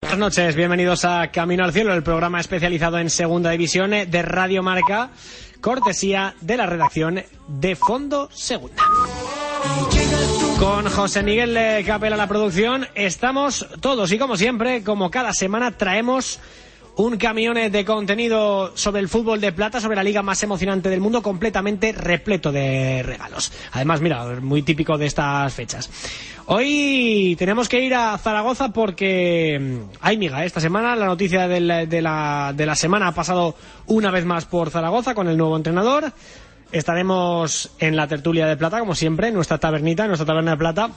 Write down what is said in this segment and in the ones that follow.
Buenas noches, bienvenidos a Camino al Cielo, el programa especializado en Segunda División de Radio Marca, cortesía de la redacción de Fondo Segunda. Con José Miguel Capela la producción, estamos todos y como siempre, como cada semana, traemos un camión de contenido sobre el fútbol de plata, sobre la liga más emocionante del mundo, completamente repleto de regalos. Además, mira, muy típico de estas fechas. Hoy tenemos que ir a Zaragoza porque mm, hay miga. ¿eh? Esta semana la noticia de la, de, la, de la semana ha pasado una vez más por Zaragoza con el nuevo entrenador. Estaremos en la tertulia de plata, como siempre, en nuestra tabernita, en nuestra taberna de plata.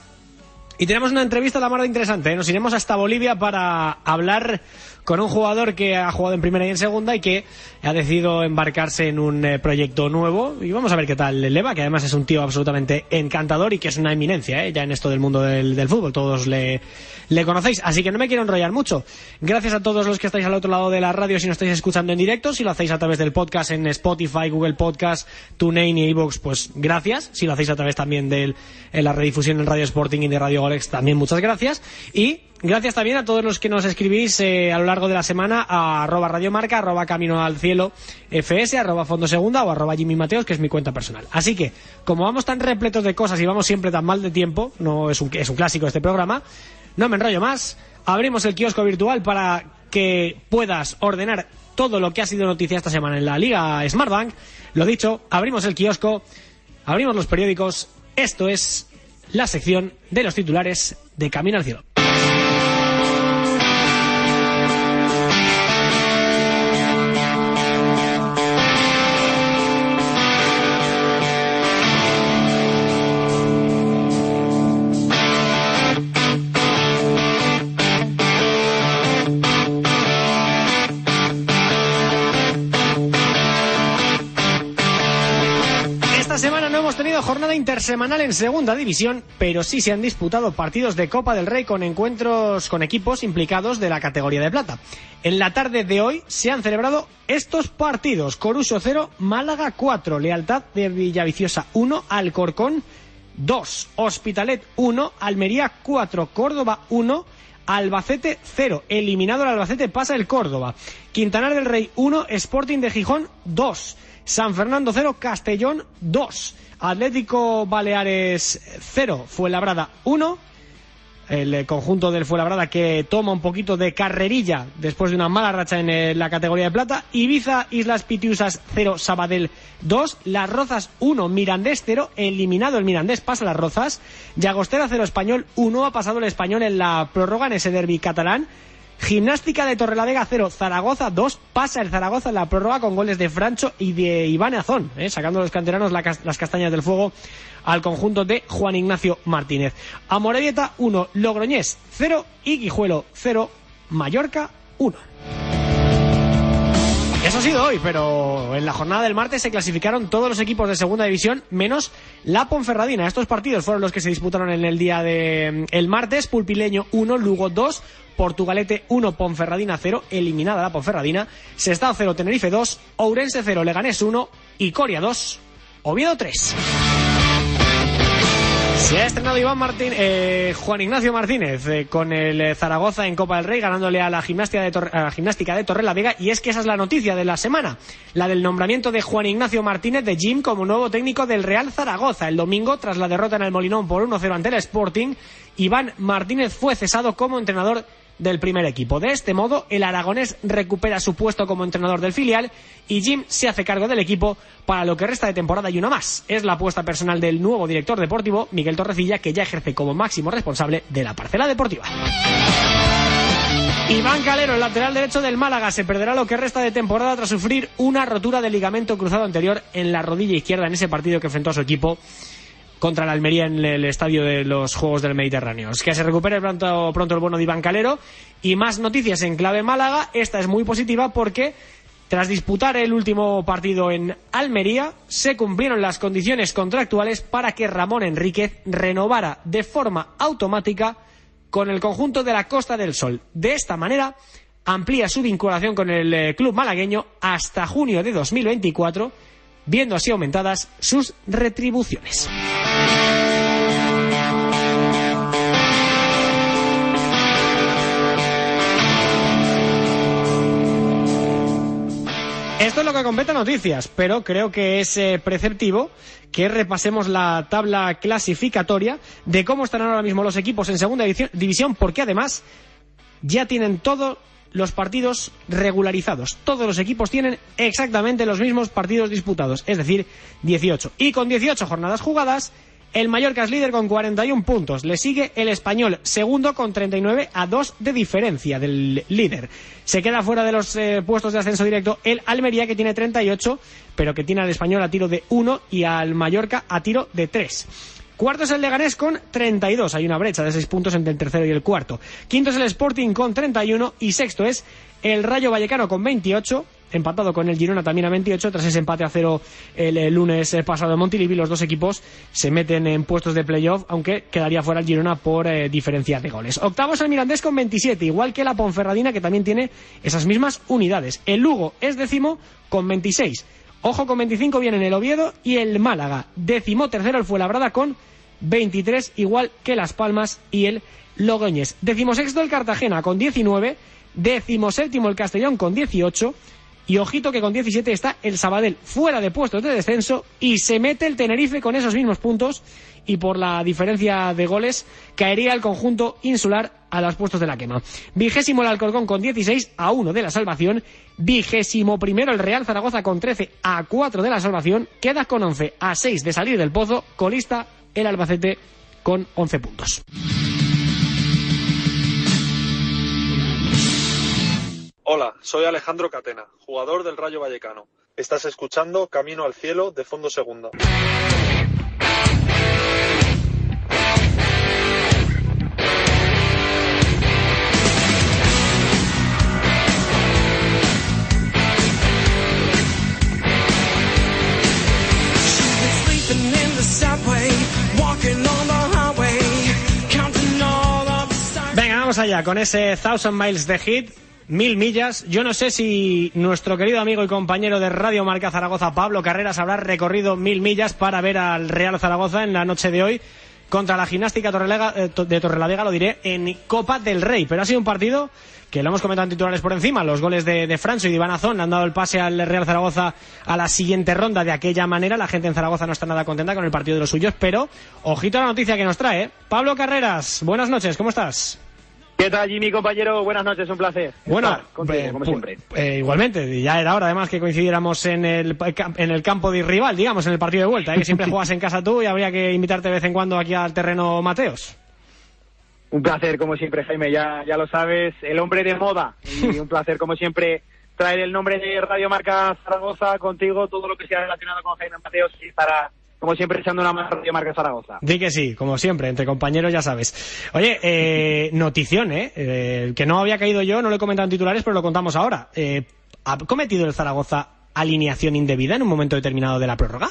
Y tenemos una entrevista a la mar de interesante. ¿eh? Nos iremos hasta Bolivia para hablar con un jugador que ha jugado en primera y en segunda y que ha decidido embarcarse en un eh, proyecto nuevo y vamos a ver qué tal le va, que además es un tío absolutamente encantador y que es una eminencia ¿eh? ya en esto del mundo del, fútbol, todos le, le conocéis, así que no me quiero enrollar mucho. Gracias a todos los que estáis al otro lado de la radio si nos estáis escuchando en directo, si lo hacéis a través del podcast en Spotify, Google Podcast, TuneIn y iVoox, pues gracias, si lo hacéis a través también de la redifusión en Radio Sporting y de Radio Golex, también muchas gracias y Gracias también a todos los que nos escribís eh, a lo largo de la semana a arroba radiomarca, arroba camino al cielo fs, arroba fondo segunda o arroba Jimmy Mateos, que es mi cuenta personal. Así que, como vamos tan repletos de cosas y vamos siempre tan mal de tiempo, no es un, es un clásico este programa, no me enrollo más, abrimos el kiosco virtual para que puedas ordenar todo lo que ha sido noticia esta semana en la Liga Smartbank. Lo dicho, abrimos el kiosco, abrimos los periódicos, esto es la sección de los titulares de Camino al Cielo. Jornada intersemanal en segunda división, pero sí se han disputado partidos de Copa del Rey con encuentros con equipos implicados de la categoría de plata. En la tarde de hoy se han celebrado estos partidos. Coruso 0, Málaga 4, Lealtad de Villaviciosa 1, Alcorcón 2, Hospitalet 1, Almería 4, Córdoba 1, Albacete 0. Eliminado el Albacete pasa el Córdoba. Quintanar del Rey 1, Sporting de Gijón 2. San Fernando 0, Castellón 2. Atlético Baleares 0, Fuenlabrada 1. El eh, conjunto del Fuenlabrada que toma un poquito de carrerilla después de una mala racha en eh, la categoría de plata. Ibiza, Islas Pitiusas 0, Sabadell 2. Las Rozas 1, Mirandés 0. Eliminado el Mirandés, pasa Las Rozas. Llagostera 0, Español 1. Ha pasado el Español en la prórroga en ese derby catalán. Gimnástica de Torrelavega 0, Zaragoza 2, pasa el Zaragoza en la prórroga con goles de Francho y de Iván Azón, ¿eh? sacando los canteranos la, las castañas del fuego al conjunto de Juan Ignacio Martínez. Amorebieta 1, Logroñés 0 y Guijuelo 0, Mallorca 1. Eso ha sido hoy, pero en la jornada del martes se clasificaron todos los equipos de segunda división menos la Ponferradina. Estos partidos fueron los que se disputaron en el día de el martes. Pulpileño 1, Lugo 2, Portugalete 1, Ponferradina 0, eliminada la Ponferradina. Sestao 0, Tenerife 2, Ourense 0, Leganés 1 y Coria 2, Oviedo 3. Se ha estrenado Iván Martín, eh, Juan Ignacio Martínez eh, con el eh, Zaragoza en Copa del Rey, ganándole a la, gimnástica de, a la de Torre la Vega. Y es que esa es la noticia de la semana, la del nombramiento de Juan Ignacio Martínez de Jim como nuevo técnico del Real Zaragoza. El domingo, tras la derrota en el Molinón por 1-0 ante el Sporting, Iván Martínez fue cesado como entrenador del primer equipo. De este modo, el aragonés recupera su puesto como entrenador del filial y Jim se hace cargo del equipo para lo que resta de temporada y una más. Es la apuesta personal del nuevo director deportivo, Miguel Torrecilla, que ya ejerce como máximo responsable de la parcela deportiva. Iván Calero, el lateral derecho del Málaga, se perderá lo que resta de temporada tras sufrir una rotura de ligamento cruzado anterior en la rodilla izquierda en ese partido que enfrentó a su equipo contra la Almería en el estadio de los Juegos del Mediterráneo. Que se recupere pronto, pronto el bueno de Iván Calero. Y más noticias en clave Málaga. Esta es muy positiva porque tras disputar el último partido en Almería, se cumplieron las condiciones contractuales para que Ramón Enríquez renovara de forma automática con el conjunto de la Costa del Sol. De esta manera, amplía su vinculación con el eh, club malagueño hasta junio de 2024 viendo así aumentadas sus retribuciones. Esto es lo que completa noticias, pero creo que es eh, preceptivo que repasemos la tabla clasificatoria de cómo están ahora mismo los equipos en segunda división, porque además ya tienen todo los partidos regularizados. Todos los equipos tienen exactamente los mismos partidos disputados, es decir, 18. Y con 18 jornadas jugadas, el Mallorca es líder con 41 puntos. Le sigue el Español, segundo con 39 a 2 de diferencia del líder. Se queda fuera de los eh, puestos de ascenso directo el Almería, que tiene 38, pero que tiene al Español a tiro de 1 y al Mallorca a tiro de 3. Cuarto es el Leganés con 32. Hay una brecha de 6 puntos entre el tercero y el cuarto. Quinto es el Sporting con 31 y sexto es el Rayo Vallecano con 28 empatado con el Girona también a 28 tras ese empate a cero el, lunes eh, pasado en Montilivi. Los dos equipos se meten en puestos de playoff aunque quedaría fuera el Girona por eh, diferencia de goles. Octavo es el Mirandés con 27 igual que la Ponferradina que también tiene esas mismas unidades. El Lugo es décimo con 26 ojo con 25 vienen el Oviedo y el Málaga. Décimo tercero el Fuenlabrada con 23 igual que Las Palmas y el Logroñés décimo sexto el Cartagena con 19 décimo séptimo el Castellón con 18 y ojito que con 17 está el Sabadell fuera de puestos de descenso y se mete el Tenerife con esos mismos puntos y por la diferencia de goles caería el conjunto insular a los puestos de la quema. Vigésimo el Alcorcón con 16 a 1 de la salvación. Vigésimo primero el Real Zaragoza con 13 a 4 de la salvación. Queda con 11 a 6 de salir del pozo. Colista el Albacete con 11 puntos. Hola, soy Alejandro Catena, jugador del Rayo Vallecano. Estás escuchando Camino al Cielo de Fondo Segunda. Venga, vamos allá con ese Thousand Miles de Hit mil millas. Yo no sé si nuestro querido amigo y compañero de Radio Marca Zaragoza, Pablo Carreras, habrá recorrido mil millas para ver al Real Zaragoza en la noche de hoy contra la gimnástica eh, de Torrelavega, lo diré, en Copa del Rey. Pero ha sido un partido que lo hemos comentado en titulares por encima. Los goles de, de Francho y de Iván Azón han dado el pase al Real Zaragoza a la siguiente ronda de aquella manera. La gente en Zaragoza no está nada contenta con el partido de los suyos, pero ojito a la noticia que nos trae. ¿eh? Pablo Carreras, buenas noches, ¿cómo estás? ¿Qué tal, Jimmy, compañero? Buenas noches, un placer. Bueno, eh, como siempre. Eh, igualmente, ya era hora además que coincidiéramos en el, en el campo de rival, digamos, en el partido de vuelta, ¿eh? que siempre juegas en casa tú y habría que invitarte de vez en cuando aquí al terreno Mateos. Un placer, como siempre, Jaime, ya, ya lo sabes, el hombre de moda. Y un placer, como siempre, traer el nombre de Radio Marca Zaragoza contigo, todo lo que sea relacionado con Jaime Mateos y para como siempre, echando una mano de Marca Zaragoza. Di que sí, como siempre, entre compañeros ya sabes. Oye, eh, notición, ¿eh? ¿eh? Que no había caído yo, no lo he comentado en titulares, pero lo contamos ahora. Eh, ¿Ha cometido el Zaragoza alineación indebida en un momento determinado de la prórroga?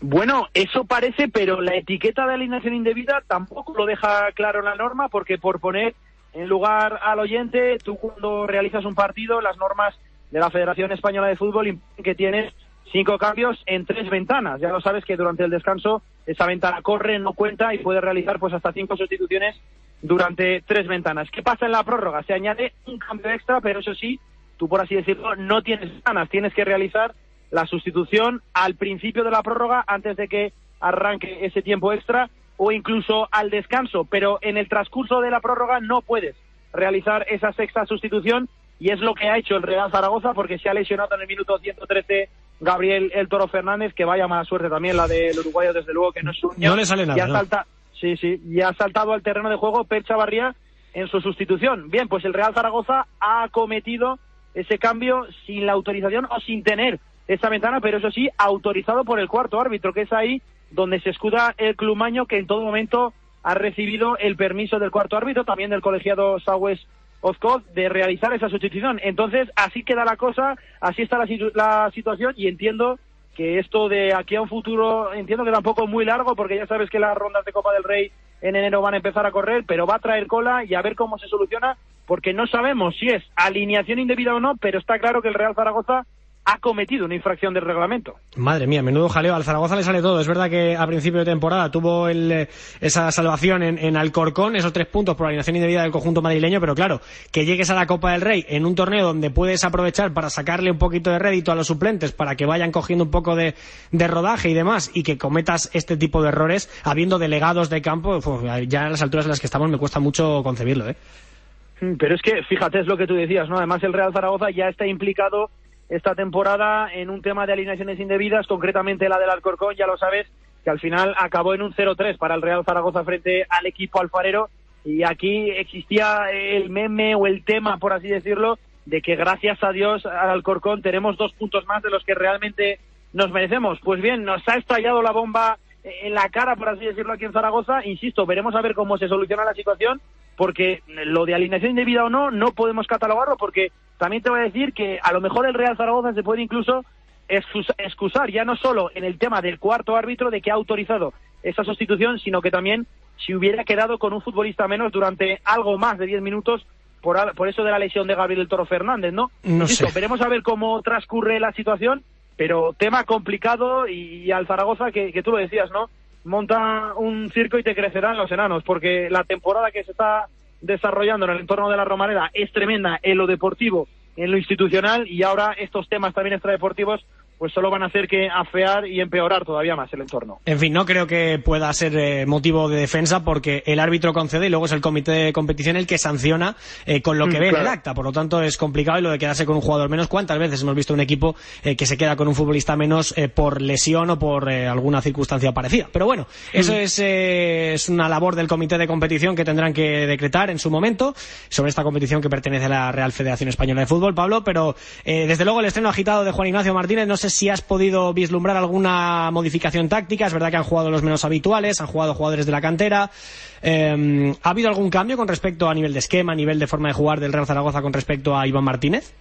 Bueno, eso parece, pero la etiqueta de alineación indebida tampoco lo deja claro la norma, porque por poner en lugar al oyente, tú cuando realizas un partido, las normas de la Federación Española de Fútbol que tienes cinco cambios en tres ventanas. Ya lo sabes que durante el descanso esa ventana corre, no cuenta y puede realizar pues hasta cinco sustituciones durante tres ventanas. ¿Qué pasa en la prórroga? Se añade un cambio extra, pero eso sí, tú por así decirlo, no tienes ventanas. Tienes que realizar la sustitución al principio de la prórroga antes de que arranque ese tiempo extra o incluso al descanso, pero en el transcurso de la prórroga no puedes realizar esa sexta sustitución y es lo que ha hecho el Real Zaragoza porque se ha lesionado en el minuto 113 Gabriel El Toro Fernández, que vaya mala suerte también la del uruguayo, desde luego que no es un... No le sale nada. salta, Sí, sí, y ha saltado al terreno de juego Per Chavarría en su sustitución. Bien, pues el Real Zaragoza ha cometido ese cambio sin la autorización o sin tener esa ventana, pero eso sí, autorizado por el cuarto árbitro, que es ahí donde se escuda el clumaño que en todo momento ha recibido el permiso del cuarto árbitro, también del colegiado Saues Oscod de realizar esa sustitución. Entonces, así queda la cosa, así está la, la, situación y entiendo que esto de aquí a un futuro, entiendo que tampoco es muy largo porque ya sabes que las rondas de Copa del Rey en enero van a empezar a correr, pero va a traer cola y a ver cómo se soluciona porque no sabemos si es alineación indebida o no, pero está claro que el Real Zaragoza ha cometido una infracción del reglamento. Madre mía, menudo jaleo. Al Zaragoza le sale todo. Es verdad que a principio de temporada tuvo el, esa salvación en, en, Alcorcón, esos tres puntos por alineación indebida del conjunto madrileño, pero claro, que llegues a la Copa del Rey en un torneo donde puedes aprovechar para sacarle un poquito de rédito a los suplentes para que vayan cogiendo un poco de, de rodaje y demás y que cometas este tipo de errores habiendo delegados de campo, ya a las alturas en las que estamos me cuesta mucho concebirlo, ¿eh? Mm, pero es que, fíjate, es lo que tú decías, ¿no? Además, el Real Zaragoza ya está implicado esta temporada en un tema de alineaciones indebidas, concretamente la del Alcorcón, ya lo sabes, que al final acabó en un 0-3 para el Real Zaragoza frente al equipo alfarero. Y aquí existía el meme o el tema, por así decirlo, de que gracias a Dios al Alcorcón tenemos dos puntos más de los que realmente nos merecemos. Pues bien, nos ha estallado la bomba en la cara, por así decirlo, aquí en Zaragoza. Insisto, veremos a ver cómo se soluciona la situación, porque lo de alineación indebida o no, no podemos catalogarlo, porque también te voy a decir que a lo mejor el Real Zaragoza se puede incluso excusar, ya no solo en el tema del cuarto árbitro de que ha autorizado esa sustitución, sino que también si hubiera quedado con un futbolista menos durante algo más de 10 minutos por, por eso de la lesión de Gabriel el Toro Fernández, ¿no? No sé. Veremos a ver cómo transcurre la situación pero tema complicado y, al Zaragoza, que, tú lo decías, ¿no? Monta un circo y te crecerán los enanos, porque la temporada que se está desarrollando en el entorno de la Romareda es tremenda en lo deportivo, en lo institucional y ahora estos temas también extradeportivos pues solo van a hacer que afear y empeorar todavía más el entorno. En fin, no creo que pueda ser eh, motivo de defensa porque el árbitro concede y luego es el comité de competición el que sanciona eh, con lo que mm, ve en el acta. Por lo tanto, es complicado y lo de quedarse con un jugador menos. ¿Cuántas veces hemos visto un equipo eh, que se queda con un futbolista menos por lesión o por alguna circunstancia parecida? Pero bueno, eso mm. es, es una labor del comité de competición que tendrán que decretar en su momento sobre esta competición que pertenece a la Real Federación Española de Fútbol, Pablo. Pero desde luego el estreno agitado de Juan Ignacio Martínez no si has podido vislumbrar alguna modificación táctica. Es verdad que han jugado los menos habituales, han jugado jugadores de la cantera. Em, ¿Ha habido algún cambio con respecto a nivel de esquema, a nivel de forma de jugar del Real Zaragoza con respecto a Iván Martínez?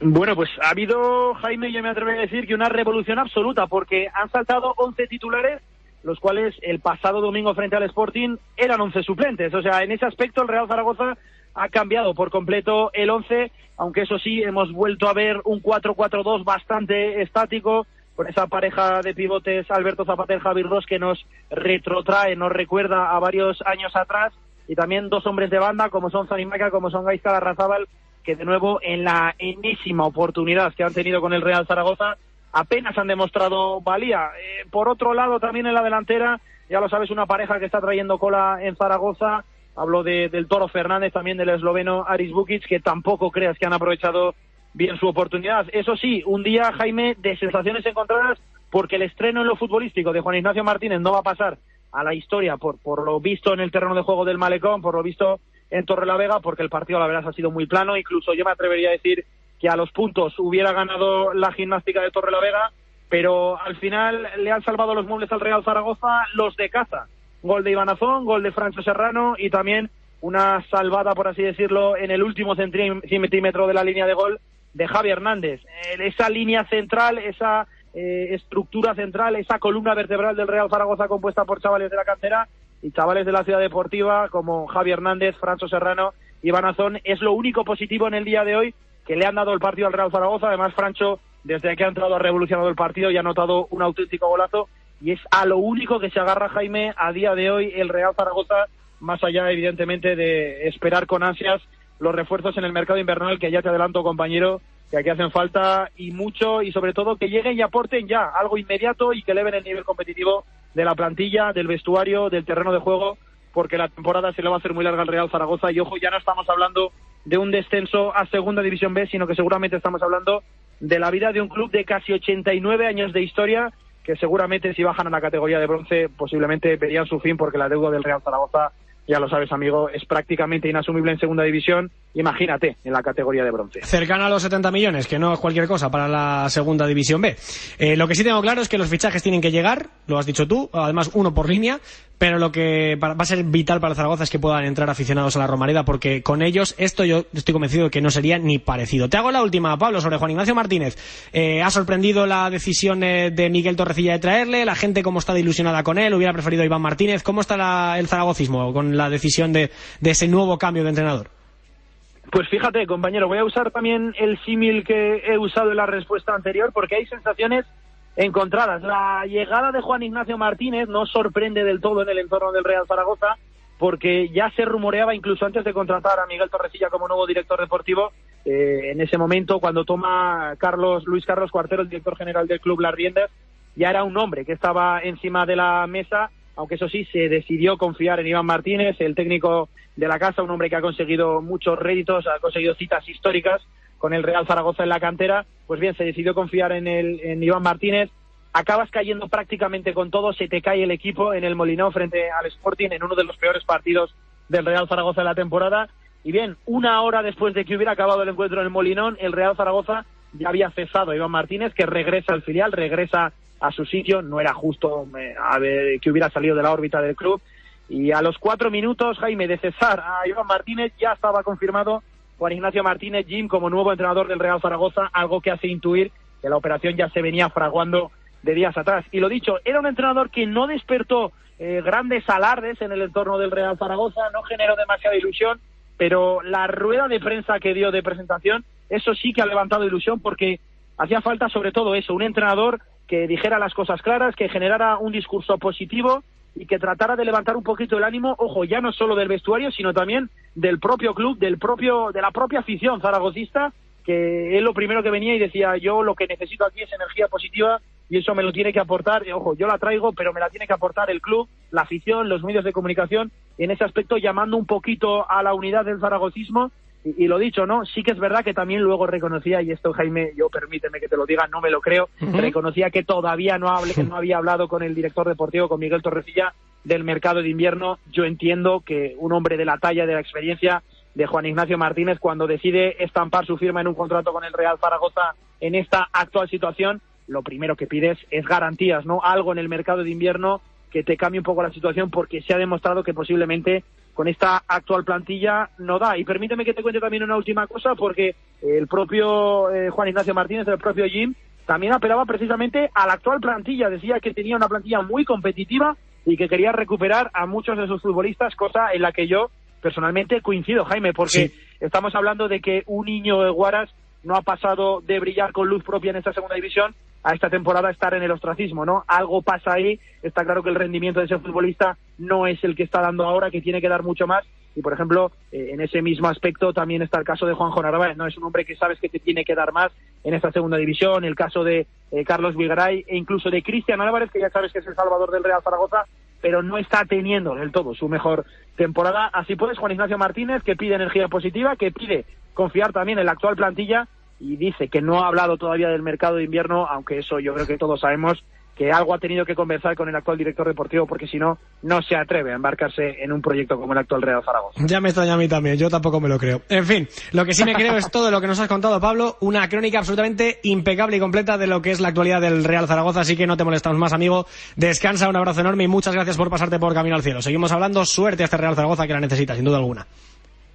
Bueno, pues ha habido, Jaime, yo me atrevo a decir que una revolución absoluta, porque han saltado 11 titulares, los cuales el pasado domingo frente al Sporting eran 11 suplentes. O sea, en ese aspecto el Real Zaragoza ha cambiado por completo el 11, aunque eso sí, hemos vuelto a ver un 4-4-2 bastante estático, con esa pareja de pivotes Alberto Zapater, Javi Ross, que nos retrotrae, nos recuerda a varios años atrás, y también dos hombres de banda, como son Zanimaca, como son Gaisca Larrazábal, que de nuevo en la enésima oportunidad que han tenido con el Real Zaragoza, apenas han demostrado valía. Eh, por otro lado, también en la delantera, ya lo sabes, una pareja que está trayendo cola en Zaragoza, Hablo de, del Toro Fernández, también del esloveno Aris Bukic, que tampoco creas que han aprovechado bien su oportunidad. Eso sí, un día, Jaime, de sensaciones encontradas, porque el estreno en lo futbolístico de Juan Ignacio Martínez no va a pasar a la historia por, por lo visto en el terreno de juego del Malecón, por lo visto en Torre la Vega, porque el partido, la verdad, ha sido muy plano. Incluso yo me atrevería a decir que a los puntos hubiera ganado la gimnástica de Torre la Vega, pero al final le han salvado los muebles al Real Zaragoza los de caza gol de Ivanazón, gol de Francho Serrano y también una salvada, por así decirlo, en el último centímetro de la línea de gol de Javi Hernández. Esa línea central, esa eh, estructura central, esa columna vertebral del Real Zaragoza compuesta por chavales de la cantera y chavales de la ciudad deportiva como Javi Hernández, Francho Serrano y Ivanazón, es lo único positivo en el día de hoy que le han dado el partido al Real Zaragoza. Además, Francho, desde que ha entrado, ha revolucionado el partido y ha notado un auténtico golazo y es a lo único que se agarra Jaime a día de hoy el Real Zaragoza, más allá evidentemente de esperar con ansias los refuerzos en el mercado invernal que ya te adelanto compañero que aquí hacen falta y mucho y sobre todo que lleguen y aporten ya algo inmediato y que eleven el nivel competitivo de la plantilla, del vestuario, del terreno de juego, porque la temporada se le va a hacer muy larga al Real Zaragoza. Y ojo, ya no estamos hablando de un descenso a Segunda División B, sino que seguramente estamos hablando de la vida de un club de casi 89 años de historia que seguramente si bajan a la categoría de bronce posiblemente verían su fin porque la deuda del Real Zaragoza ya lo sabes, amigo, es prácticamente inasumible en segunda división. Imagínate en la categoría de bronce. Cercana a los 70 millones, que no es cualquier cosa para la segunda división B. Eh, lo que sí tengo claro es que los fichajes tienen que llegar, lo has dicho tú, además uno por línea, pero lo que va a ser vital para Zaragoza es que puedan entrar aficionados a la Romareda, porque con ellos esto yo estoy convencido de que no sería ni parecido. Te hago la última, Pablo, sobre Juan Ignacio Martínez. Eh, ¿Ha sorprendido la decisión de Miguel Torrecilla de traerle? ¿La gente cómo está ilusionada con él? ¿Hubiera preferido a Iván Martínez? ¿Cómo está el zaragocismo con la decisión de, ese nuevo cambio de entrenador? Pues fíjate, compañero, voy a usar también el símil que he usado en la respuesta anterior porque hay sensaciones encontradas. La llegada de Juan Ignacio Martínez no sorprende del todo en el entorno del Real Zaragoza porque ya se rumoreaba incluso antes de contratar a Miguel Torrecilla como nuevo director deportivo, eh, en ese momento cuando toma Carlos Luis Carlos Cuartero, el director general del club Las Riendas, ya era un hombre que estaba encima de la mesa, aunque eso sí, se decidió confiar en Iván Martínez, el técnico de la casa, un hombre que ha conseguido muchos réditos, ha conseguido citas históricas con el Real Zaragoza en la cantera, pues bien, se decidió confiar en, el, en Iván Martínez, acabas cayendo prácticamente con todo, se te cae el equipo en el Molinón frente al Sporting en uno de los peores partidos del Real Zaragoza de la temporada, y bien, una hora después de que hubiera acabado el encuentro en el Molinón, el Real Zaragoza ya había cesado a Iván Martínez, que regresa al filial, regresa a su sitio, no era justo eh, a ver, que hubiera salido de la órbita del club, y a los cuatro minutos, Jaime, de cesar a Iván Martínez, ya estaba confirmado Juan Ignacio Martínez Jim como nuevo entrenador del Real Zaragoza, algo que hace intuir que la operación ya se venía fraguando de días atrás. Y lo dicho, era un entrenador que no despertó eh, grandes alardes en el entorno del Real Zaragoza, no generó demasiada ilusión, pero la rueda de prensa que dio de presentación, eso sí que ha levantado ilusión porque hacía falta sobre todo eso, un entrenador que dijera las cosas claras, que generara un discurso positivo y que tratara de levantar un poquito el ánimo, ojo, ya no solo del vestuario, sino también del propio club, del propio, de la propia afición zaragocista, que es lo primero que venía y decía, yo lo que necesito aquí es energía positiva y eso me lo tiene que aportar, ojo, yo la traigo, pero me la tiene que aportar el club, la afición, los medios de comunicación, en ese aspecto llamando un poquito a la unidad del zaragocismo y, lo dicho, ¿no? Sí que es verdad que también luego reconocía, y esto Jaime, yo permíteme que te lo diga, no me lo creo, reconocía que todavía no, hable, que no había hablado con el director deportivo, con Miguel Torrecilla, del mercado de invierno. Yo entiendo que un hombre de la talla, de la experiencia de Juan Ignacio Martínez, cuando decide estampar su firma en un contrato con el Real Zaragoza en esta actual situación, lo primero que pides es garantías, ¿no? Algo en el mercado de invierno que te cambie un poco la situación porque se ha demostrado que posiblemente con esta actual plantilla no da. Y permíteme que te cuente también una última cosa, porque el propio eh, Juan Ignacio Martínez, el propio Jim, también apelaba precisamente a la actual plantilla. Decía que tenía una plantilla muy competitiva y que quería recuperar a muchos de sus futbolistas, cosa en la que yo personalmente coincido, Jaime, porque estamos hablando de que un niño de Guaras no ha pasado de brillar con luz propia en esta segunda división a esta temporada estar en el ostracismo, ¿no? Algo pasa ahí, está claro que el rendimiento de ese futbolista no es el que está dando ahora, que tiene que dar mucho más, y por ejemplo, eh, en ese mismo aspecto también está el caso de Juanjo Narváez, ¿no? Es un hombre que sabes que te tiene que dar más en esta segunda división, el caso de eh, Carlos Vigaray e incluso de Cristian Álvarez, que ya sabes que es el salvador del Real Zaragoza, pero no está teniendo del todo su mejor temporada. Así pues, Juan Ignacio Martínez, que pide energía positiva, que pide confiar también en la actual plantilla y dice que no ha hablado todavía del mercado de invierno, aunque eso yo creo que todos sabemos que algo ha tenido que conversar con el actual director deportivo porque si no, no se atreve a embarcarse en un proyecto como el actual Real Zaragoza. Ya me extraña a mí también, yo tampoco me lo creo. En fin, lo que sí me creo es todo lo que nos has contado, Pablo, una crónica absolutamente impecable y completa de lo que es la actualidad del Real Zaragoza, así que no te molestamos más, amigo. Descansa, un abrazo enorme y muchas gracias por pasarte por Camino al Cielo. Seguimos hablando, suerte a este Real Zaragoza que la necesita, sin duda alguna.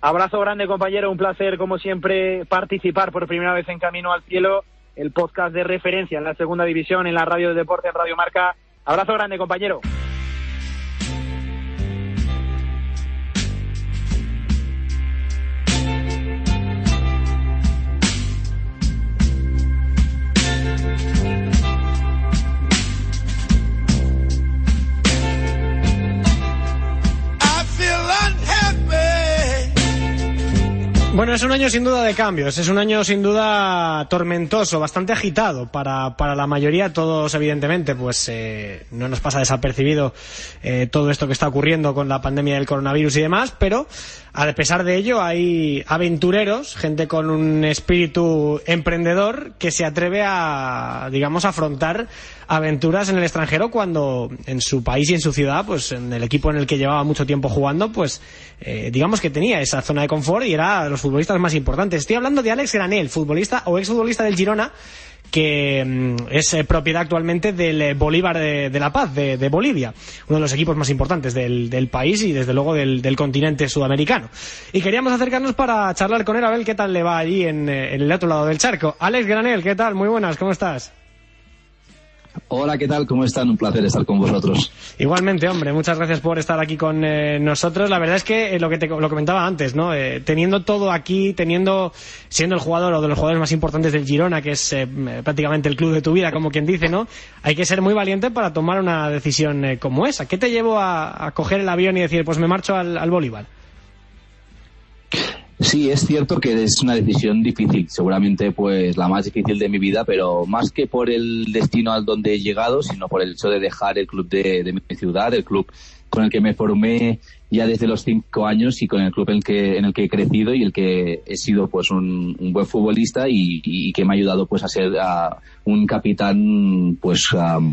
Abrazo grande, compañero. Un placer, como siempre, participar por primera vez en Camino al Cielo, el podcast de referencia en la segunda división, en la radio de deporte, en Radio Marca. Abrazo grande, compañero. Bueno, es un año sin duda de cambios, es un año sin duda tormentoso, bastante agitado para, para la mayoría, todos evidentemente, pues eh, no nos pasa desapercibido eh, todo esto que está ocurriendo con la pandemia del coronavirus y demás, pero a pesar de ello hay aventureros, gente con un espíritu emprendedor que se atreve a, digamos, afrontar aventuras en el extranjero cuando en su país y en su ciudad, pues en el equipo en el que llevaba mucho tiempo jugando, pues eh, digamos que tenía esa zona de confort y era de los futbolistas más importantes. Estoy hablando de Alex Granel, futbolista o exfutbolista del Girona, que mm, es eh, propiedad actualmente del eh, Bolívar de, La Paz, de, Bolivia, uno de los equipos más importantes del, país y desde luego del, continente sudamericano. Y queríamos acercarnos para charlar con él a ver qué tal le va allí en, en el otro lado del charco. Alex Granel, ¿qué tal? Muy buenas, ¿cómo estás? Hola, ¿qué tal? ¿Cómo están? Un placer estar con vosotros. Igualmente, hombre, muchas gracias por estar aquí con eh, nosotros. La verdad es que eh, lo que te lo comentaba antes, ¿no? Eh, teniendo todo aquí, teniendo, siendo el jugador o de los jugadores más importantes del Girona, que es prácticamente el club de tu vida, como quien dice, ¿no? Hay que ser muy valiente para tomar una decisión como esa. ¿Qué te llevó a, coger el avión y decir, pues me marcho al, al Bolívar? Sí, es cierto que es una decisión difícil, seguramente pues la más difícil de mi vida, pero más que por el destino al donde he llegado, sino por el hecho de dejar el club de, de mi ciudad, el club con el que me formé ya desde los cinco años y con el club en el que, en el que he crecido y el que he sido pues un, buen futbolista y, que me ha ayudado pues a ser un capitán pues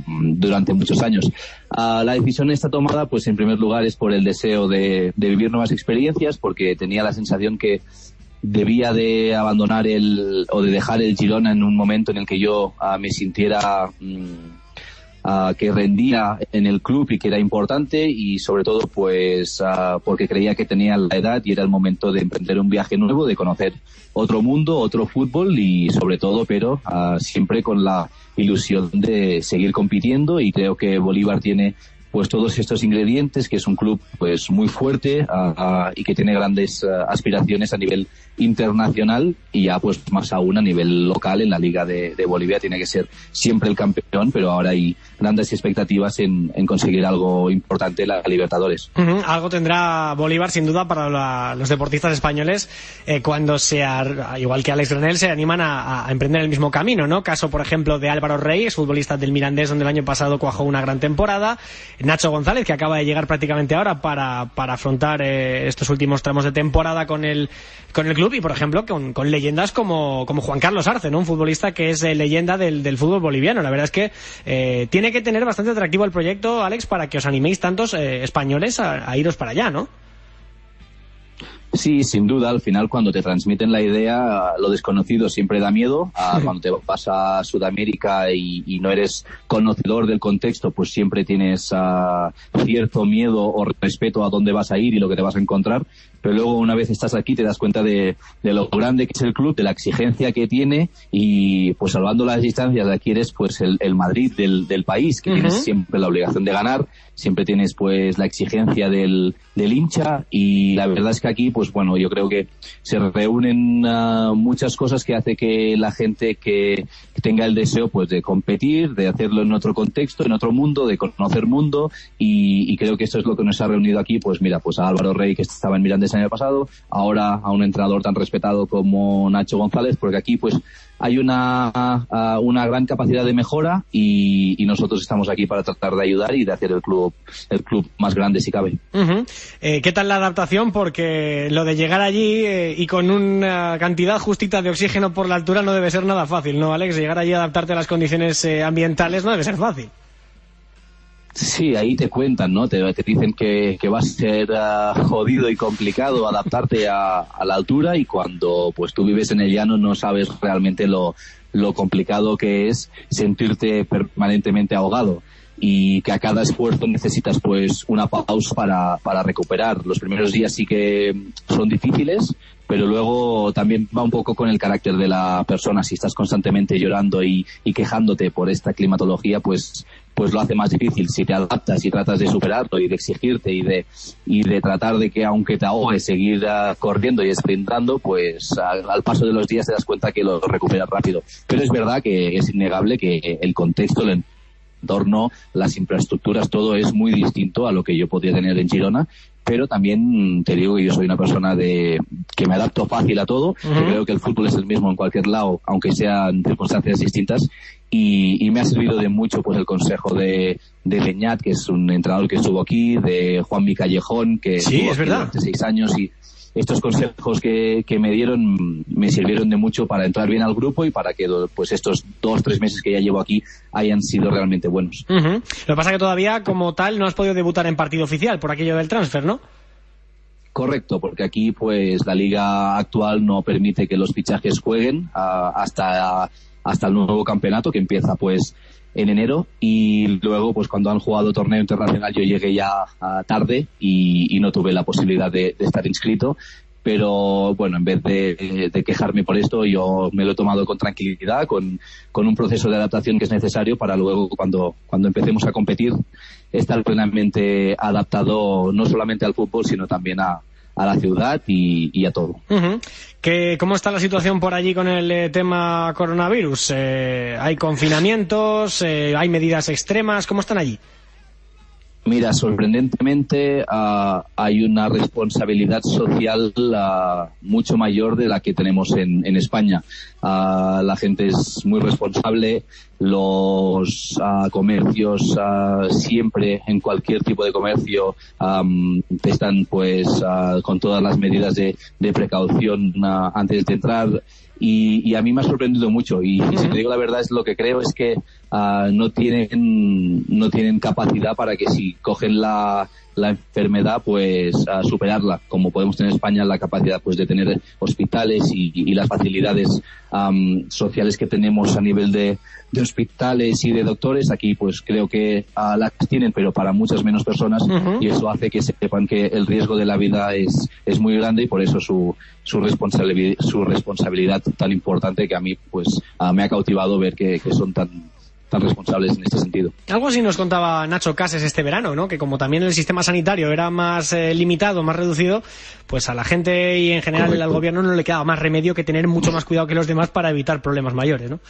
durante muchos años. la decisión está tomada pues en primer lugar es por el deseo de, vivir nuevas experiencias porque tenía la sensación que debía de abandonar el o de dejar el Girona en un momento en el que yo me sintiera mm, que rendía en el club y que era importante y sobre todo pues porque creía que tenía la edad y era el momento de emprender un viaje nuevo, de conocer otro mundo, otro fútbol y sobre todo pero siempre con la ilusión de seguir compitiendo y creo que Bolívar tiene pues todos estos ingredientes, que es un club pues muy fuerte y que tiene grandes aspiraciones a nivel internacional y ya pues más aún a nivel local en la Liga de, Bolivia. Tiene que ser siempre el campeón, pero ahora hay grandes expectativas en, conseguir algo importante la Libertadores. Algo tendrá Bolívar sin duda para los deportistas españoles eh, cuando sea, igual que Alex Granel, se animan a, emprender el mismo camino, ¿no? Caso, por ejemplo, de Álvaro Reyes, futbolista del Mirandés, donde el año pasado cuajó una gran temporada. Nacho González, que acaba de llegar prácticamente ahora para, para afrontar eh, estos últimos tramos de temporada con el, con el club y, por ejemplo, con, leyendas como, como, Juan Carlos Arce, ¿no? Un futbolista que es eh, leyenda del, del, fútbol boliviano. La verdad es que eh, tiene que tener bastante atractivo el proyecto, Alex, para que os animéis tantos eh, españoles a, a iros para allá, ¿no? Sí, sin duda, al final cuando te transmiten la idea, lo desconocido siempre da miedo. cuando te vas a Sudamérica y, no eres conocedor del contexto, pues siempre tienes uh, cierto miedo o respeto a dónde vas a ir y lo que te vas a encontrar. Pero luego una vez estás aquí te das cuenta de, lo grande que es el club, de la exigencia que tiene y pues salvando las distancias aquí eres pues el, Madrid del, país, que tienes siempre la obligación de ganar, siempre tienes pues la exigencia del, del hincha y la verdad es que aquí pues bueno, yo creo que se reúnen uh, muchas cosas que hace que la gente que, tenga el deseo pues de competir, de hacerlo en otro contexto, en otro mundo, de conocer mundo. Y, creo que esto es lo que nos ha reunido aquí, pues mira, pues a Álvaro Rey que estaba en Mirandés el año pasado, ahora a un entrenador tan respetado como Nacho González, porque aquí pues hay una, una gran capacidad de mejora y, nosotros estamos aquí para tratar de ayudar y de hacer el club el club más grande si cabe. Eh, ¿Qué tal la adaptación? Porque lo de llegar allí eh, y con una cantidad justita de oxígeno por la altura no debe ser nada fácil, ¿no, Alex? Llegar allí a adaptarte a las condiciones eh, ambientales no debe ser fácil. Sí, ahí te cuentan, ¿no? Te, dicen que, que, va a ser ah, jodido y complicado adaptarte a, a, la altura y cuando pues tú vives en el llano no sabes realmente lo, lo complicado que es sentirte permanentemente ahogado y que a cada esfuerzo necesitas pues una pausa para, para recuperar. Los primeros días sí que son difíciles, pero luego también va un poco con el carácter de la persona. Si estás constantemente llorando y, y quejándote por esta climatología, pues pues lo hace más difícil. Si te adaptas y tratas de superarlo y de exigirte y de, y de tratar de que aunque te ahogues seguir uh, corriendo y sprintando, pues al, paso de los días te das cuenta que lo recuperas rápido. Pero es verdad que es innegable que el contexto, el entorno, las infraestructuras, todo es muy distinto a lo que yo podía tener en Girona pero también te digo que yo soy una persona de que me adapto fácil a todo, que creo que el fútbol es el mismo en cualquier lado, aunque sean circunstancias distintas, y, me ha servido de mucho pues el consejo de, de Beñat, que es un entrenador que estuvo aquí, de Juan Mi Callejón, que sí, estuvo es verdad. durante seis años y estos consejos que, que, me dieron me sirvieron de mucho para entrar bien al grupo y para que pues estos dos, tres meses que ya llevo aquí hayan sido realmente buenos. Lo que pasa que todavía como tal no has podido debutar en partido oficial por aquello del transfer, ¿no? Correcto, porque aquí pues la liga actual no permite que los fichajes jueguen ah, hasta, hasta el nuevo campeonato que empieza pues en enero y luego pues cuando han jugado torneo internacional yo llegué ya tarde y, no tuve la posibilidad de, estar inscrito. Pero bueno, en vez de, quejarme por esto, yo me lo he tomado con tranquilidad, con, con, un proceso de adaptación que es necesario para luego cuando, cuando empecemos a competir estar plenamente adaptado no solamente al fútbol, sino también a, a la ciudad y, a todo. ¿Cómo está la situación por allí con el eh, tema coronavirus? Eh, ¿Hay confinamientos? Eh, ¿Hay medidas extremas? ¿Cómo están allí? Mira, sorprendentemente ah, hay una responsabilidad social ah, mucho mayor de la que tenemos en, España. Ah, la gente es muy responsable, los comercios siempre, en cualquier tipo de comercio, están pues con todas las medidas de, de precaución antes de entrar. Y, a mí me ha sorprendido mucho. Y, si te digo la verdad es lo que creo es que uh, no tienen no tienen capacidad para que si cogen la, la enfermedad pues a superarla. Como podemos tener en España la capacidad pues de tener hospitales y, y las facilidades um, sociales que tenemos a nivel de, de, hospitales y de doctores aquí pues creo que uh, las tienen pero para muchas menos personas y eso hace que sepan que el riesgo de la vida es, es muy grande y por eso su, su, responsabilidad, su responsabilidad tan importante que a mí pues uh, me ha cautivado ver que, que son tan tan responsables en este sentido. Algo así nos contaba Nacho Cases este verano, ¿no? Que como también el sistema sanitario era más eh, limitado, más reducido, pues a la gente y en general al gobierno no le quedaba más remedio que tener mucho más cuidado que los demás para evitar problemas mayores, ¿no?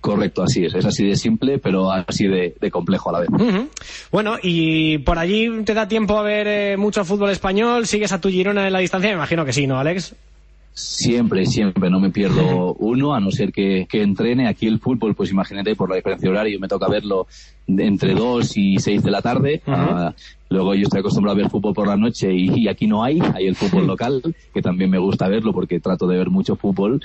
Correcto, así es. Es así de simple, pero así de, complejo a la vez. Bueno, y por allí te da tiempo a ver eh, mucho fútbol español. ¿Sigues a tu Girona en la distancia? Me imagino que sí, ¿no, Alex? Siempre, siempre, no me pierdo uno, a no ser que, entrene. Aquí el fútbol, pues imagínate, por la diferencia horaria, me toca verlo entre 2 y 6 de la tarde. Ah, luego yo estoy acostumbrado a ver fútbol por la noche y, aquí no hay, hay el fútbol local, que también me gusta verlo porque trato de ver mucho fútbol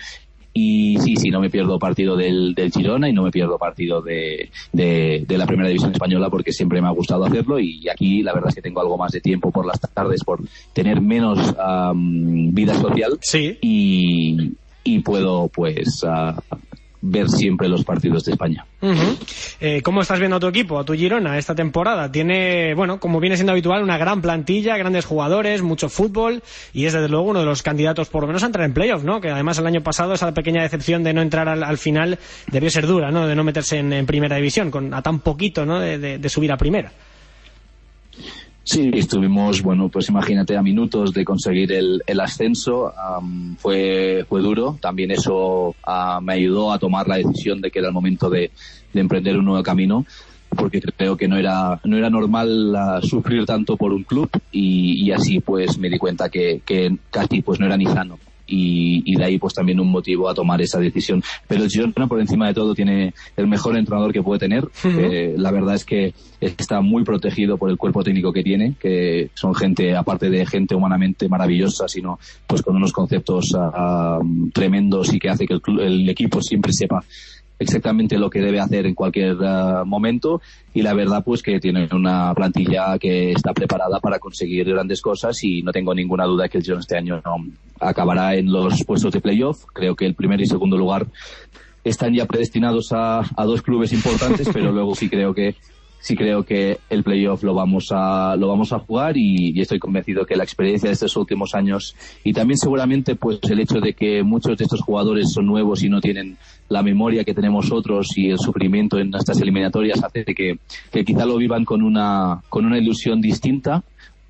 y sí, sí, no me pierdo partido del, del Girona y no me pierdo partido de, de, la Primera División Española porque siempre me ha gustado hacerlo y aquí la verdad es que tengo algo más de tiempo por las tardes por tener menos vida social sí. y, y puedo pues ver siempre los partidos de España. Eh, ¿Cómo estás viendo a tu equipo, a tu Girona, esta temporada? Tiene, bueno, como viene siendo habitual, una gran plantilla, grandes jugadores, mucho fútbol y es desde luego uno de los candidatos por lo menos a entrar en playoff, ¿no? Que además el año pasado esa pequeña decepción de no entrar al, final debió ser dura, ¿no? De no meterse en, primera división, con a tan poquito, ¿no? de subir a primera. Sí, estuvimos, bueno, pues imagínate a minutos de conseguir el, el ascenso. fue, fue duro. También eso ah, me ayudó a tomar la decisión de que era el momento de, de emprender un nuevo camino porque creo que no era no era normal ah, sufrir tanto por un club y, y, así pues me di cuenta que, que casi pues no era ni sano y, de ahí pues también un motivo a tomar esa decisión. Pero el Girona por encima de todo tiene el mejor entrenador que puede tener. Eh, la verdad es que está muy protegido por el cuerpo técnico que tiene, que son gente, aparte de gente humanamente maravillosa, sino pues con unos conceptos ah, ah, tremendos y que hace que el equipo siempre sepa exactamente lo que debe hacer en cualquier uh, momento y la verdad pues que tiene una plantilla que está preparada para conseguir grandes cosas y no tengo ninguna duda que el Girona este año no acabará en los puestos de playoff. Creo que el primer y segundo lugar están ya predestinados a, a dos clubes importantes, pero luego sí creo que sí creo que el playoff lo vamos a lo vamos a jugar y, estoy convencido que la experiencia de estos últimos años y también seguramente pues el hecho de que muchos de estos jugadores son nuevos y no tienen la memoria que tenemos otros y el sufrimiento en estas eliminatorias hace que, que quizá lo vivan con una con una ilusión distinta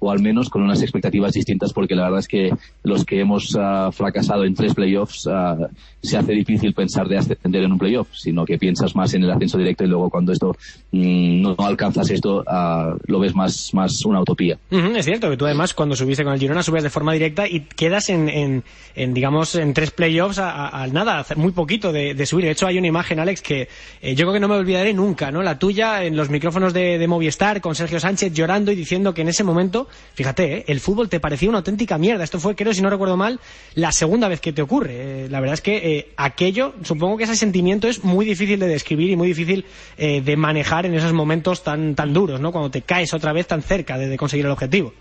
o al menos con unas expectativas distintas, porque la verdad es que los que hemos ah, fracasado en tres playoffs ah, se hace difícil pensar de ascender en un playoff, sino que piensas más en el ascenso directo y luego cuando esto mm, no alcanzas esto ah, lo ves más, más una utopía. es cierto que tú además cuando subiste con el Girona subes de forma directa y quedas en, en, digamos en tres playoffs al nada, muy poquito de, subir. De hecho hay una imagen, Alex, que eh, yo creo que no me olvidaré nunca, ¿no? La tuya en los micrófonos de, de Movistar con Sergio Sánchez llorando y diciendo que en ese momento Fíjate, ¿eh? el fútbol te parecía una auténtica mierda. Esto fue, creo, si no recuerdo mal, la segunda vez que te ocurre. Eh, la verdad es que eh, aquello, supongo que ese sentimiento es muy difícil de describir y muy difícil de manejar en esos momentos tan, tan duros, ¿no? Cuando te caes otra vez tan cerca de, conseguir el objetivo.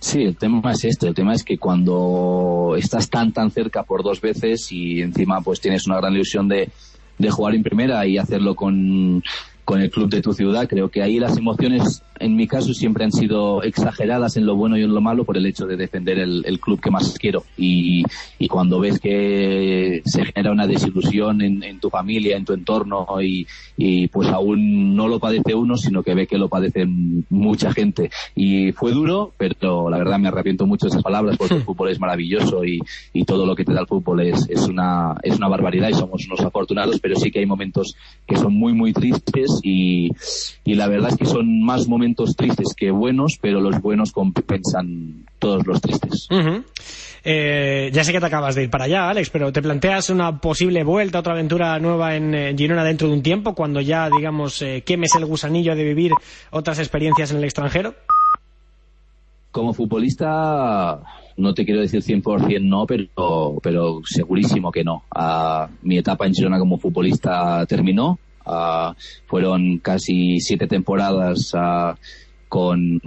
Sí, el tema es este. El tema es que cuando estás tan, tan cerca por dos veces y encima pues tienes una gran ilusión de, de jugar en primera y hacerlo con, con el club de tu ciudad. Creo que ahí las emociones en mi caso siempre han sido exageradas en lo bueno y en lo malo por el hecho de defender el, el club que más quiero. Y, y, cuando ves que se genera una desilusión en, en tu familia, en tu entorno, y, y, pues aún no lo padece uno, sino que ve que lo padece mucha gente. Y fue duro, pero la verdad me arrepiento mucho de esas palabras porque el fútbol es maravilloso y, y todo lo que te da el fútbol es, es, una, es una barbaridad y somos unos afortunados, pero sí que hay momentos que son muy, muy tristes y, y la verdad es que son más momentos tristes que buenos, pero los buenos compensan todos los tristes. Uh -huh. eh, ya sé que te acabas de ir para allá, Alex, pero ¿te planteas una posible vuelta, otra aventura nueva en Girona dentro de un tiempo, cuando ya, digamos, eh, quemes el gusanillo de vivir otras experiencias en el extranjero? Como futbolista, no te quiero decir 100% no, pero, pero segurísimo que no. Uh, mi etapa en Girona como futbolista terminó. Uh, fueron casi siete temporadas uh, con,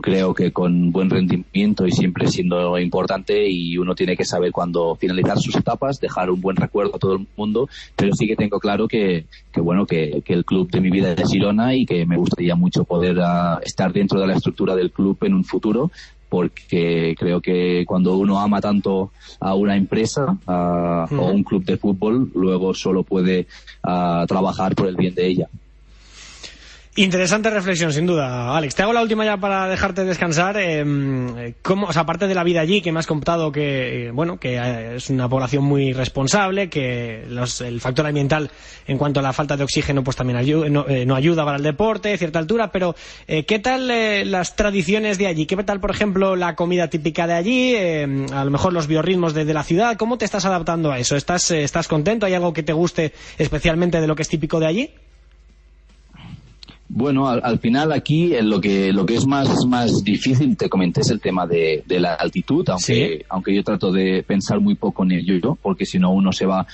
creo que con buen rendimiento y siempre siendo importante y uno tiene que saber cuándo finalizar sus etapas, dejar un buen recuerdo a todo el mundo, pero sí que tengo claro que, que bueno, que, que el club de mi vida es Girona y que me gustaría mucho poder uh, estar dentro de la estructura del club en un futuro porque creo que cuando uno ama tanto a una empresa uh -huh. o un club de fútbol, luego solo puede uh, trabajar por el bien de ella. Interesante reflexión, sin duda, Alex. Te hago la última ya para dejarte descansar. Eh, ¿cómo, o aparte de la vida allí, que me has contado que, eh, bueno, que es una población muy responsable, que los, el factor ambiental en cuanto a la falta de oxígeno, pues también ayuda, no, eh, no, ayuda para el deporte, cierta altura, pero eh, ¿qué tal las tradiciones de allí? ¿Qué tal, por ejemplo, la comida típica de allí? a lo mejor los biorritmos de, de, la ciudad. ¿Cómo te estás adaptando a eso? ¿Estás, ¿Estás contento? ¿Hay algo que te guste especialmente de lo que es típico de allí? Bueno, al, al, final aquí lo que lo que es más más difícil te comenté es el tema de, de la altitud, aunque ¿Sí? aunque yo trato de pensar muy poco en ello, porque si no uno se va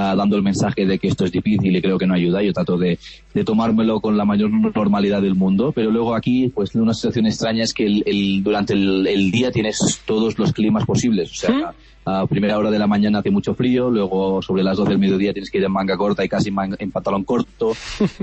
uh, dando el mensaje de que esto es difícil y creo que no ayuda. Yo trato de, de tomármelo con la mayor normalidad del mundo, pero luego aquí pues una situación extraña es que el, el, durante el, el, día tienes todos los climas posibles, o sea. ¿Sí? a primera hora de la mañana hace mucho frío, luego sobre las 12 del mediodía tienes que ir en manga corta y casi manga, en pantalón corto,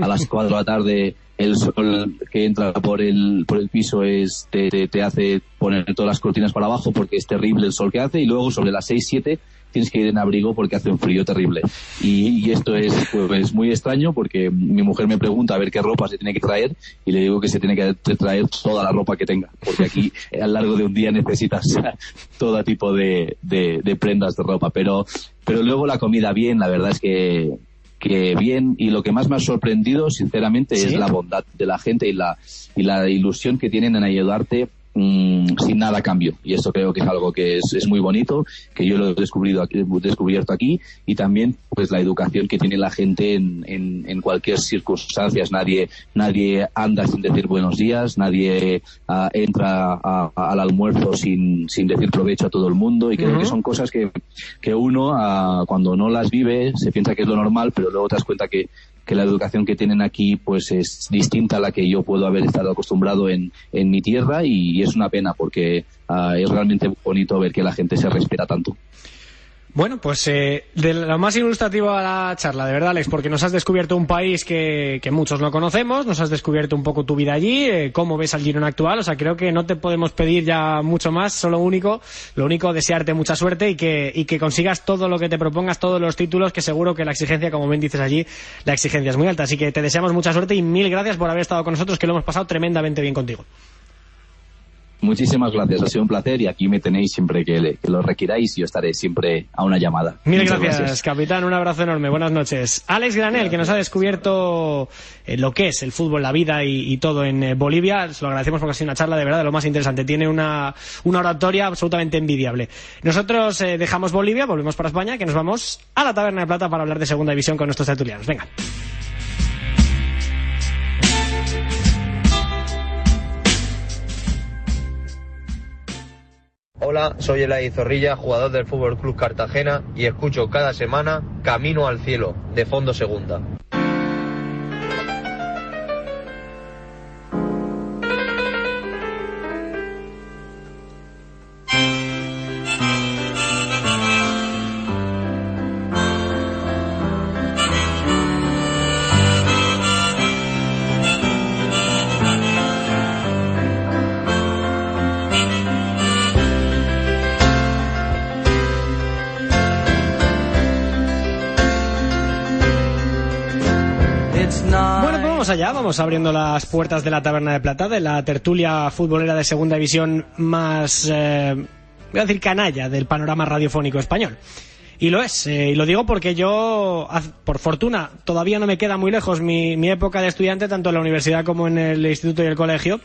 a las 4 de la tarde el sol que entra por el, por el piso es, te, te, te, hace poner todas las cortinas para abajo porque es terrible el sol que hace y luego sobre las 6, 7 tienes que ir en abrigo porque hace un frío terrible. Y, y esto es pues, muy extraño porque mi mujer me pregunta a ver qué ropa se tiene que traer y le digo que se tiene que traer toda la ropa que tenga porque aquí a lo largo de un día necesitas todo tipo de, de, de prendas de ropa. Pero, pero luego la comida bien, la verdad es que, que bien y lo que más me ha sorprendido sinceramente ¿Sí? es la bondad de la gente y la y la ilusión que tienen en ayudarte mmm, sin nada a cambio y eso creo que es algo que es, es muy bonito que yo lo he descubrido aquí, descubierto aquí y también pues la educación que tiene la gente en, en, en cualquier circunstancia nadie nadie anda sin decir buenos días nadie uh, entra a, a, al almuerzo sin, sin decir provecho a todo el mundo y creo uh -huh. que son cosas que, que uno uh, cuando no las vive se piensa que es lo normal pero luego te das cuenta que, que la educación que tienen aquí pues es distinta a la que yo puedo haber estado acostumbrado en, en mi tierra y, es una pena porque uh, es realmente bonito ver que la gente se respeta tanto. Bueno, pues eh, de lo más ilustrativo a la charla, de verdad, Alex, porque nos has descubierto un país que, muchos no conocemos, nos has descubierto un poco tu vida allí, eh, cómo ves al Girona actual, o sea, creo que no te podemos pedir ya mucho más, solo único, lo único, desearte mucha suerte y que, y que consigas todo lo que te propongas, todos los títulos, que seguro que la exigencia, como bien dices allí, la exigencia es muy alta. Así que te deseamos mucha suerte y mil gracias por haber estado con nosotros, que lo hemos pasado tremendamente bien contigo. Muchísimas gracias, ha sido un placer y aquí me tenéis siempre que, le, que lo requiráis y yo estaré siempre a una llamada. Mil gracias, gracias, capitán, un abrazo enorme, buenas noches. Alex Granel, gracias. que nos ha descubierto eh, lo que es el fútbol, la vida y, y todo en eh, Bolivia, se lo agradecemos porque ha sido una charla de verdad de lo más interesante, tiene una, una oratoria absolutamente envidiable. Nosotros eh, dejamos Bolivia, volvemos para España, que nos vamos a la Taberna de Plata para hablar de Segunda División con nuestros tertulianos. Venga. Hola, soy Elay Zorrilla, jugador del Fútbol Club Cartagena y escucho cada semana Camino al Cielo, de Fondo Segunda. Vamos abriendo las puertas de la Taberna de Plata, de la tertulia futbolera de segunda división más, eh, voy a decir canalla del panorama radiofónico español. Y lo es, eh, y lo digo porque yo, por fortuna, todavía no me queda muy lejos mi, mi, época de estudiante, tanto en la universidad como en el instituto y el colegio.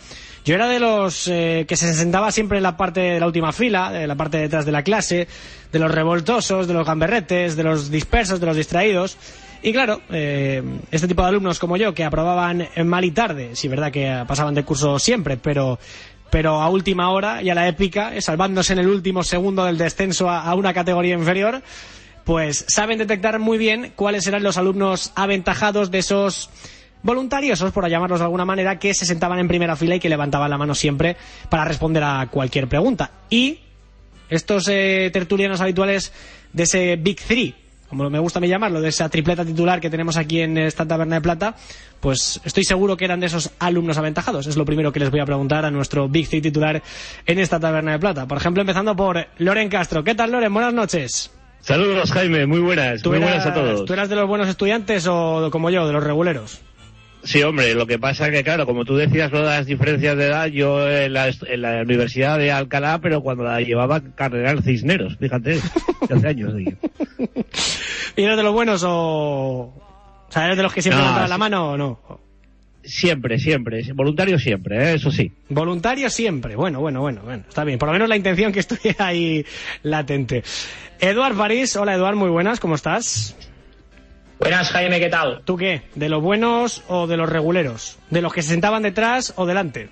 Yo era de los eh, que se sentaba siempre en la parte de la última fila, en la parte de detrás de la clase, de los revoltosos, de los gamberretes, de los dispersos, de los distraídos. Y claro, eh, este tipo de alumnos como yo, que aprobaban mal y tarde, sí, verdad que pasaban de curso siempre, pero pero a última hora y a la épica, salvándose en el último segundo del descenso a, una categoría inferior, pues saben detectar muy bien cuáles eran los alumnos aventajados de esos voluntariosos, por llamarlos de alguna manera, que se sentaban en primera fila y que levantaban la mano siempre para responder a cualquier pregunta. Y estos eh, tertulianos habituales de ese Big Three, como me gusta a mí llamarlo, de esa tripleta titular que tenemos aquí en esta taberna de plata, pues estoy seguro que eran de esos alumnos aventajados. Es lo primero que les voy a preguntar a nuestro Big Three titular en esta taberna de plata. Por ejemplo, empezando por Loren Castro. ¿Qué tal, Loren? Buenas noches. Saludos, Jaime. Muy buenas. Muy buenas a todos. ¿Tú eras de los buenos estudiantes o como yo, de los reguleros? Sí, hombre, lo que pasa es que, claro, como tú decías, lo de las diferencias de edad, yo en la, en la Universidad de Alcalá, pero cuando la llevaba Cardenal Cisneros, fíjate, hace años. ¿Y eres de los buenos o...? O sea, ¿eres de los que siempre No, levantan la mano o no? Siempre, siempre. Voluntario siempre, ¿eh? eso sí. Voluntario siempre. Bueno, bueno, bueno, bueno. Está bien. Por lo menos la intención que estuviera ahí latente. Eduard París. Hola, Eduard. Muy buenas. ¿Cómo estás? Buenas, Jaime, ¿qué tal? ¿Tú qué? ¿De los buenos o de los reguleros? ¿De los que se sentaban detrás o delante?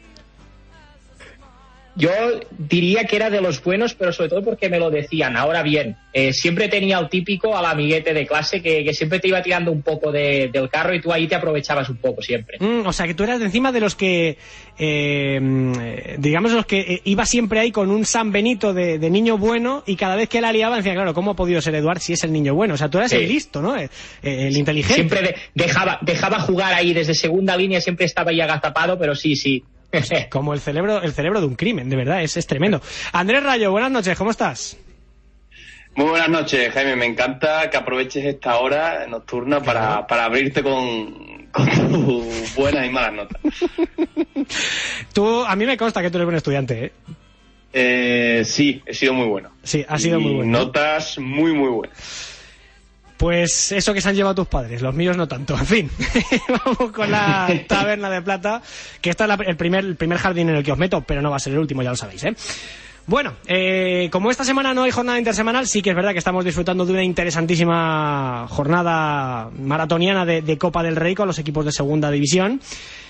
Yo diría que era de los buenos, pero sobre todo porque me lo decían. Ahora bien, eh, siempre tenía el típico al amiguete de clase que, que siempre te iba tirando un poco de- del carro y tú ahí te aprovechabas un poco siempre. Mm, o sea, que tú eras de encima de los que, eh, digamos, los que eh, iba siempre ahí con un San Benito de, de niño bueno y cada vez que la liaba decía, claro, ¿cómo ha podido ser Eduard si es el niño bueno? O sea, tú eras Sí. el listo, ¿no? Eh, eh, el inteligente. Siempre de- dejaba, dejaba jugar ahí desde segunda línea, siempre estaba ahí agazapado, pero sí, sí. Como el cerebro, el cerebro de un crimen, de verdad, es, es tremendo. Andrés Rayo, buenas noches, ¿cómo estás? Muy buenas noches, Jaime. Me encanta que aproveches esta hora nocturna para, para abrirte con, con tus buenas y malas notas. Tú, a mí me consta que tú eres buen estudiante, ¿eh? Eh, sí, he sido muy bueno. Sí, ha sido Y muy bueno. Notas muy, muy buenas. Pues eso que se han llevado tus padres, los míos no tanto. En fin, vamos con la taberna de plata, que esta es la- el, primer, el primer jardín en el que os meto, pero no va a ser el último, ya lo sabéis, ¿eh? Bueno, eh, como esta semana no hay jornada intersemanal, sí que es verdad que estamos disfrutando de una interesantísima jornada maratoniana de, Copa del Rey con los equipos de segunda división.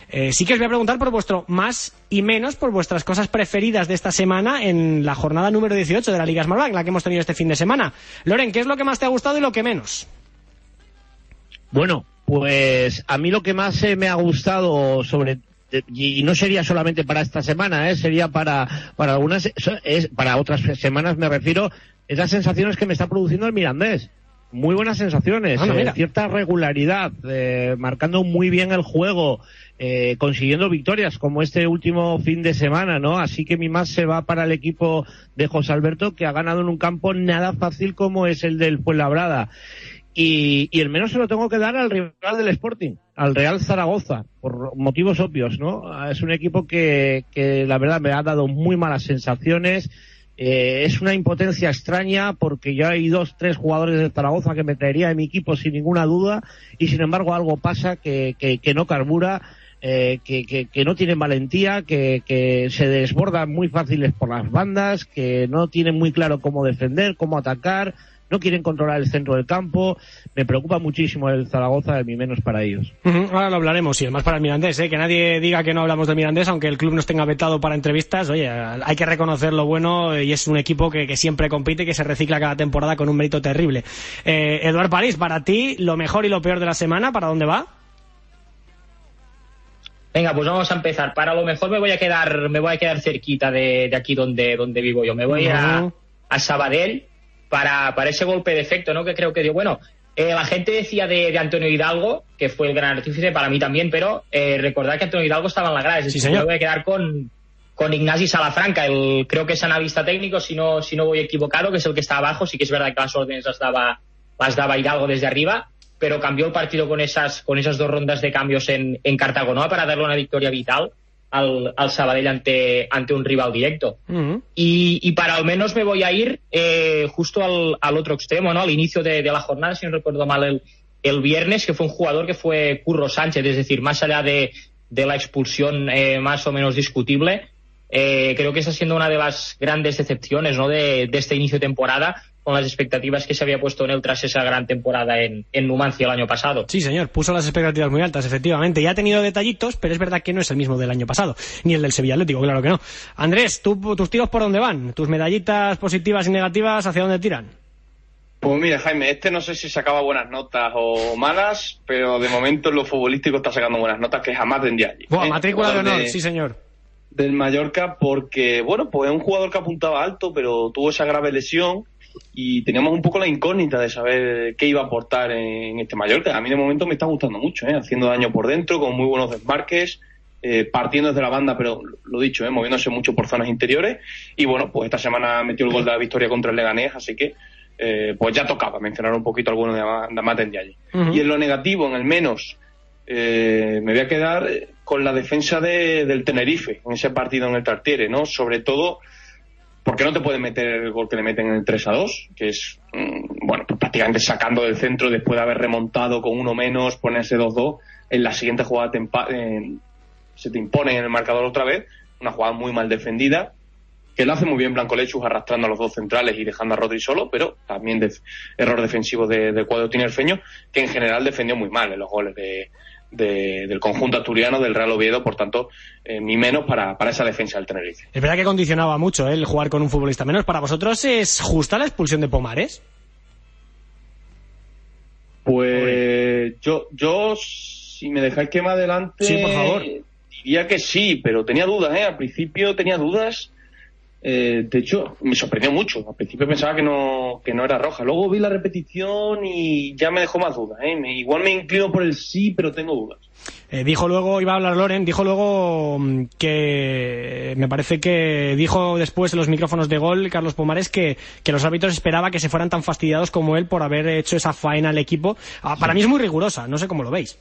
Eh, sí que os voy a preguntar por vuestro más y menos, por vuestras cosas preferidas de esta semana en la jornada número 18 de la Liga Smartbank, la que hemos tenido este fin de semana. Loren, ¿qué es lo que más te ha gustado y lo que menos? Bueno, pues a mí lo que más eh, me ha gustado sobre y no sería solamente para esta semana, ¿eh? sería para para algunas es, para otras semanas me refiero esas sensaciones que me está produciendo el Mirandés. Muy buenas sensaciones, eh, cierta regularidad, eh, marcando muy bien el juego, eh, consiguiendo victorias como este último fin de semana, ¿no? Así que mi más se va para el equipo de José Alberto que ha ganado en un campo nada fácil como es el del Fuenlabrada. Y, y el menos se lo tengo que dar al rival del Sporting, al Real Zaragoza, por motivos obvios, ¿no? Es un equipo que, que la verdad me ha dado muy malas sensaciones. Eh, es una impotencia extraña porque ya hay dos, tres jugadores de Zaragoza que me traería en mi equipo sin ninguna duda y sin embargo algo pasa que, que, que no carbura, eh, que, que, que no tienen valentía, que, que se desbordan muy fáciles por las bandas, que no tienen muy claro cómo defender, cómo atacar, no quieren controlar el centro del campo. Me preocupa muchísimo el Zaragoza, de mi menos para ellos. Ahora lo hablaremos, y además para el Mirandés, ¿eh? que nadie diga que no hablamos del Mirandés, aunque el club nos tenga vetado para entrevistas. Oye, hay que reconocer lo bueno y es un equipo que, que siempre compite y que se recicla cada temporada con un mérito terrible. Eh, Eduard París, para ti, lo mejor y lo peor de la semana, ¿para dónde va? Venga, pues vamos a empezar. Para lo mejor me voy a quedar, me voy a quedar cerquita de, de aquí donde, donde vivo yo. Me voy a, a Sabadell para, para ese golpe de efecto, ¿no? Que creo que dio. Bueno, eh, la gente decía de, de Antonio Hidalgo, que fue el gran artífice para mí también, pero eh, recordar que Antonio Hidalgo estaba en la grada. Es Sí, decir, me voy a quedar con, con Ignasi Salafranca, el, creo que es analista técnico, si no, si no voy equivocado, que es el que está abajo. Sí que es verdad que las órdenes las daba, las daba Hidalgo desde arriba. pero cambió el partido con esas, con esas dos rondas de cambios en, en Cartagonova para darle una victoria vital al, al Sabadell ante, ante un rival directo. y, y, para al menos me voy a ir eh, justo al, al, otro extremo, ¿no? Al inicio de, de, la jornada, si no recuerdo mal, el, el viernes, que fue un jugador que fue Curro Sánchez, es decir, más allá de, de la expulsión eh, más o menos discutible, eh, creo que está siendo una de las grandes decepciones ¿no? de, de, este inicio de temporada con las expectativas que se había puesto en él tras esa gran temporada en, en, Numancia el año pasado. Sí, señor, puso las expectativas muy altas, efectivamente. Y ha tenido detallitos, pero es verdad que no es el mismo del año pasado, ni el del Sevilla Atlético, claro que no. Andrés, ¿tú, ¿tus tiros por dónde van? ¿Tus medallitas positivas y negativas hacia dónde tiran? Pues mira, Jaime, este no sé si sacaba buenas notas o malas, pero de momento en lo futbolístico está sacando buenas notas, que jamás tendría allí. Buah, ¿eh? matrícula de honor, sí señor. Del Mallorca, porque, bueno, pues es un jugador que apuntaba alto, pero tuvo esa grave lesión y teníamos un poco la incógnita de saber qué iba a aportar en este Mallorca. A mí de momento me está gustando mucho, ¿eh? haciendo daño por dentro, con muy buenos desmarques, eh, partiendo desde la banda, pero lo dicho, ¿eh? moviéndose mucho por zonas interiores. Y bueno, pues esta semana metió el gol de la victoria contra el Leganés, así que eh, pues ya tocaba mencionar un poquito algunos de de allí. Uh -huh. Y en lo negativo, en el menos, eh, me voy a quedar con la defensa de, del Tenerife en ese partido en el Tartiere, ¿no? Sobre todo porque no te pueden meter el gol que le meten en el 3 a 2, que es, mmm, bueno, pues prácticamente sacando del centro después de haber remontado con uno menos, ponerse 2-2, en la siguiente jugada te eh, se te impone en el marcador otra vez, una jugada muy mal defendida, que lo hace muy bien Blanco Lechus arrastrando a los dos centrales y dejando a Rodri solo, pero también de, error defensivo del de cuadro tinerfeño, que en general defendió muy mal en los goles de, de, del conjunto asturiano del Real Oviedo, por tanto, eh, ni menos para, para, esa defensa del Tenerife. Es verdad que condicionaba mucho ¿eh? el jugar con un futbolista menos. ¿Para vosotros es justa la expulsión de Pomares? Pues yo, yo, si me dejáis que más adelante, sí, por favor. diría que sí, pero tenía dudas, ¿eh? Al principio tenía dudas. Eh, de hecho, me sorprendió mucho. Al principio pensaba que no, que no era roja. Luego vi la repetición y ya me dejó más dudas. ¿eh? Igual me inclino por el sí, pero tengo dudas. Eh, dijo luego, iba a hablar Loren, dijo luego mm, que me parece que dijo después en los micrófonos de gol Carlos Pomares que, que los árbitros esperaba que se fueran tan fastidiados como él por haber hecho esa faena al equipo. Ah, para mí es muy rigurosa, no sé cómo lo veis.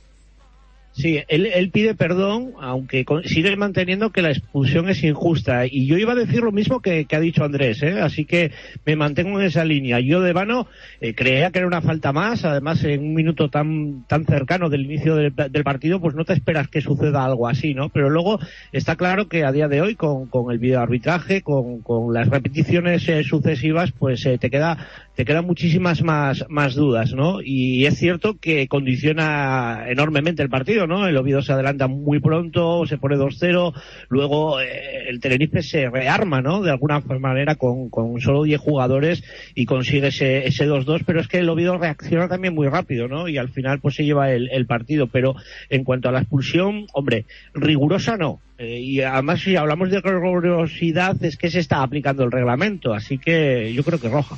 Sí, él, él, pide perdón, aunque sigue manteniendo que la expulsión es injusta. Y yo iba a decir lo mismo que, que ha dicho Andrés, ¿eh? así que me mantengo en esa línea. Yo de vano eh, creía que era una falta más, además en un minuto tan, tan cercano del inicio del, del, partido, pues no te esperas que suceda algo así, ¿no? Pero luego está claro que a día de hoy, con, con el videoarbitraje, con, con las repeticiones eh, sucesivas, pues eh, te queda te quedan muchísimas más, más dudas, ¿no? Y es cierto que condiciona enormemente el partido, ¿no? El Oviedo se adelanta muy pronto, se pone 2-0, luego eh, el Tenerife se rearma, ¿no? De alguna manera con, con solo 10 jugadores y consigue ese, ese 2-2, pero es que el Oviedo reacciona también muy rápido, ¿no? Y al final pues se lleva el, el partido, pero en cuanto a la expulsión, hombre, rigurosa no, eh, y además si hablamos de rigurosidad es que se está aplicando el reglamento, así que yo creo que roja.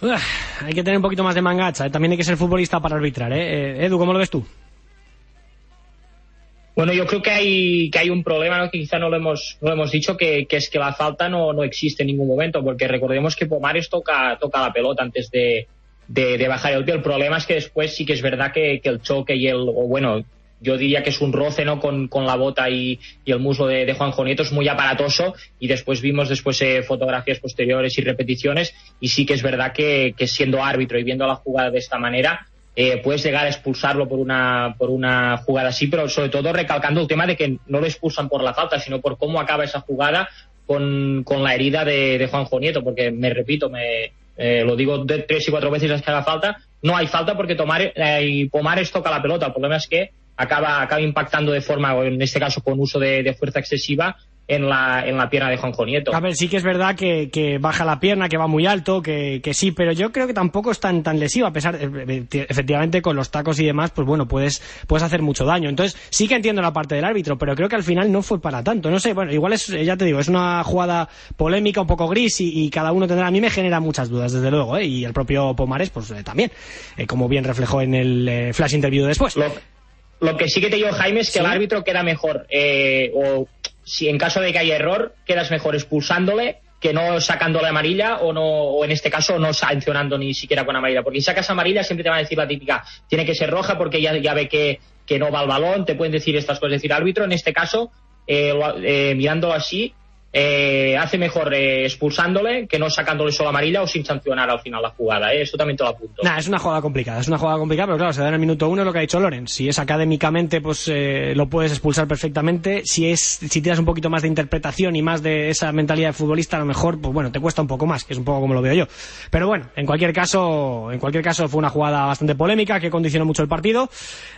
Hay que tener un poquito más de mangacha, ¿eh? también hay que ser futbolista para arbitrar. ¿eh? Edu, ¿cómo lo ves tú? Bueno, yo creo que hay, que hay un problema ¿no? que quizá no lo hemos, no hemos dicho, que, es que la falta no, no existe en ningún momento, porque recordemos que Pomares toca, toca la pelota antes de, de, de bajar el pie. El problema es que después sí que es verdad que, que el choque y el, o bueno, yo diría que es un roce no con, con la bota y, y el muslo de, de, Juanjo Nieto es muy aparatoso y después vimos después eh, fotografías posteriores y repeticiones y sí que es verdad que, que siendo árbitro y viendo la jugada de esta manera eh, puedes llegar a expulsarlo por una por una jugada así pero sobre todo recalcando el tema de que no lo expulsan por la falta sino por cómo acaba esa jugada con, con la herida de, de Juanjo Nieto porque me repito me eh, lo digo de tres y cuatro veces las que haga falta. No hay falta porque tomar eh, Pomares toca la pelota el problema es que acaba, acaba impactando de forma, en este caso con uso de, de fuerza excesiva, en la, en la pierna de Juanjo Nieto. A ver, sí que es verdad que, que baja la pierna, que va muy alto, que, que, sí, pero yo creo que tampoco es tan, tan lesivo, a pesar, efectivamente, con los tacos y demás, pues bueno, puedes, puedes hacer mucho daño. Entonces, sí que entiendo la parte del árbitro, pero creo que al final no fue para tanto. No sé, bueno, igual es, ya te digo, es una jugada polémica, un poco gris, y, y cada uno tendrá, a mí me genera muchas dudas, desde luego, ¿eh? y el propio Pomares, pues eh, también, eh, como bien reflejó en el eh, flash interview después. Lo, lo que sí que te digo, Jaime, es que ¿Sí? el árbitro queda mejor, eh, o si en caso de que haya error, quedas mejor expulsándole que no sacándole amarilla o no o en este caso no sancionando ni siquiera con amarilla porque si sacas amarilla siempre te van a decir la típica tiene que ser roja porque ya, ya ve que, que no va al balón te pueden decir estas cosas es decir árbitro en este caso eh, eh, mirándolo así eh, hace mejor eh, expulsándole que no sacándole solo amarilla o sin sancionar al final la jugada. ¿eh? Esto también te lo apunto. Nah, es una jugada complicada, es una jugada complicada, pero claro, se da en el minuto uno lo que ha dicho Loren. Si es académicamente, pues eh, lo puedes expulsar perfectamente. Si es, si tienes un poquito más de interpretación y más de esa mentalidad de futbolista, a lo mejor, pues bueno, te cuesta un poco más, que es un poco como lo veo yo. Pero bueno, en cualquier caso, en cualquier caso fue una jugada bastante polémica que condicionó mucho el partido.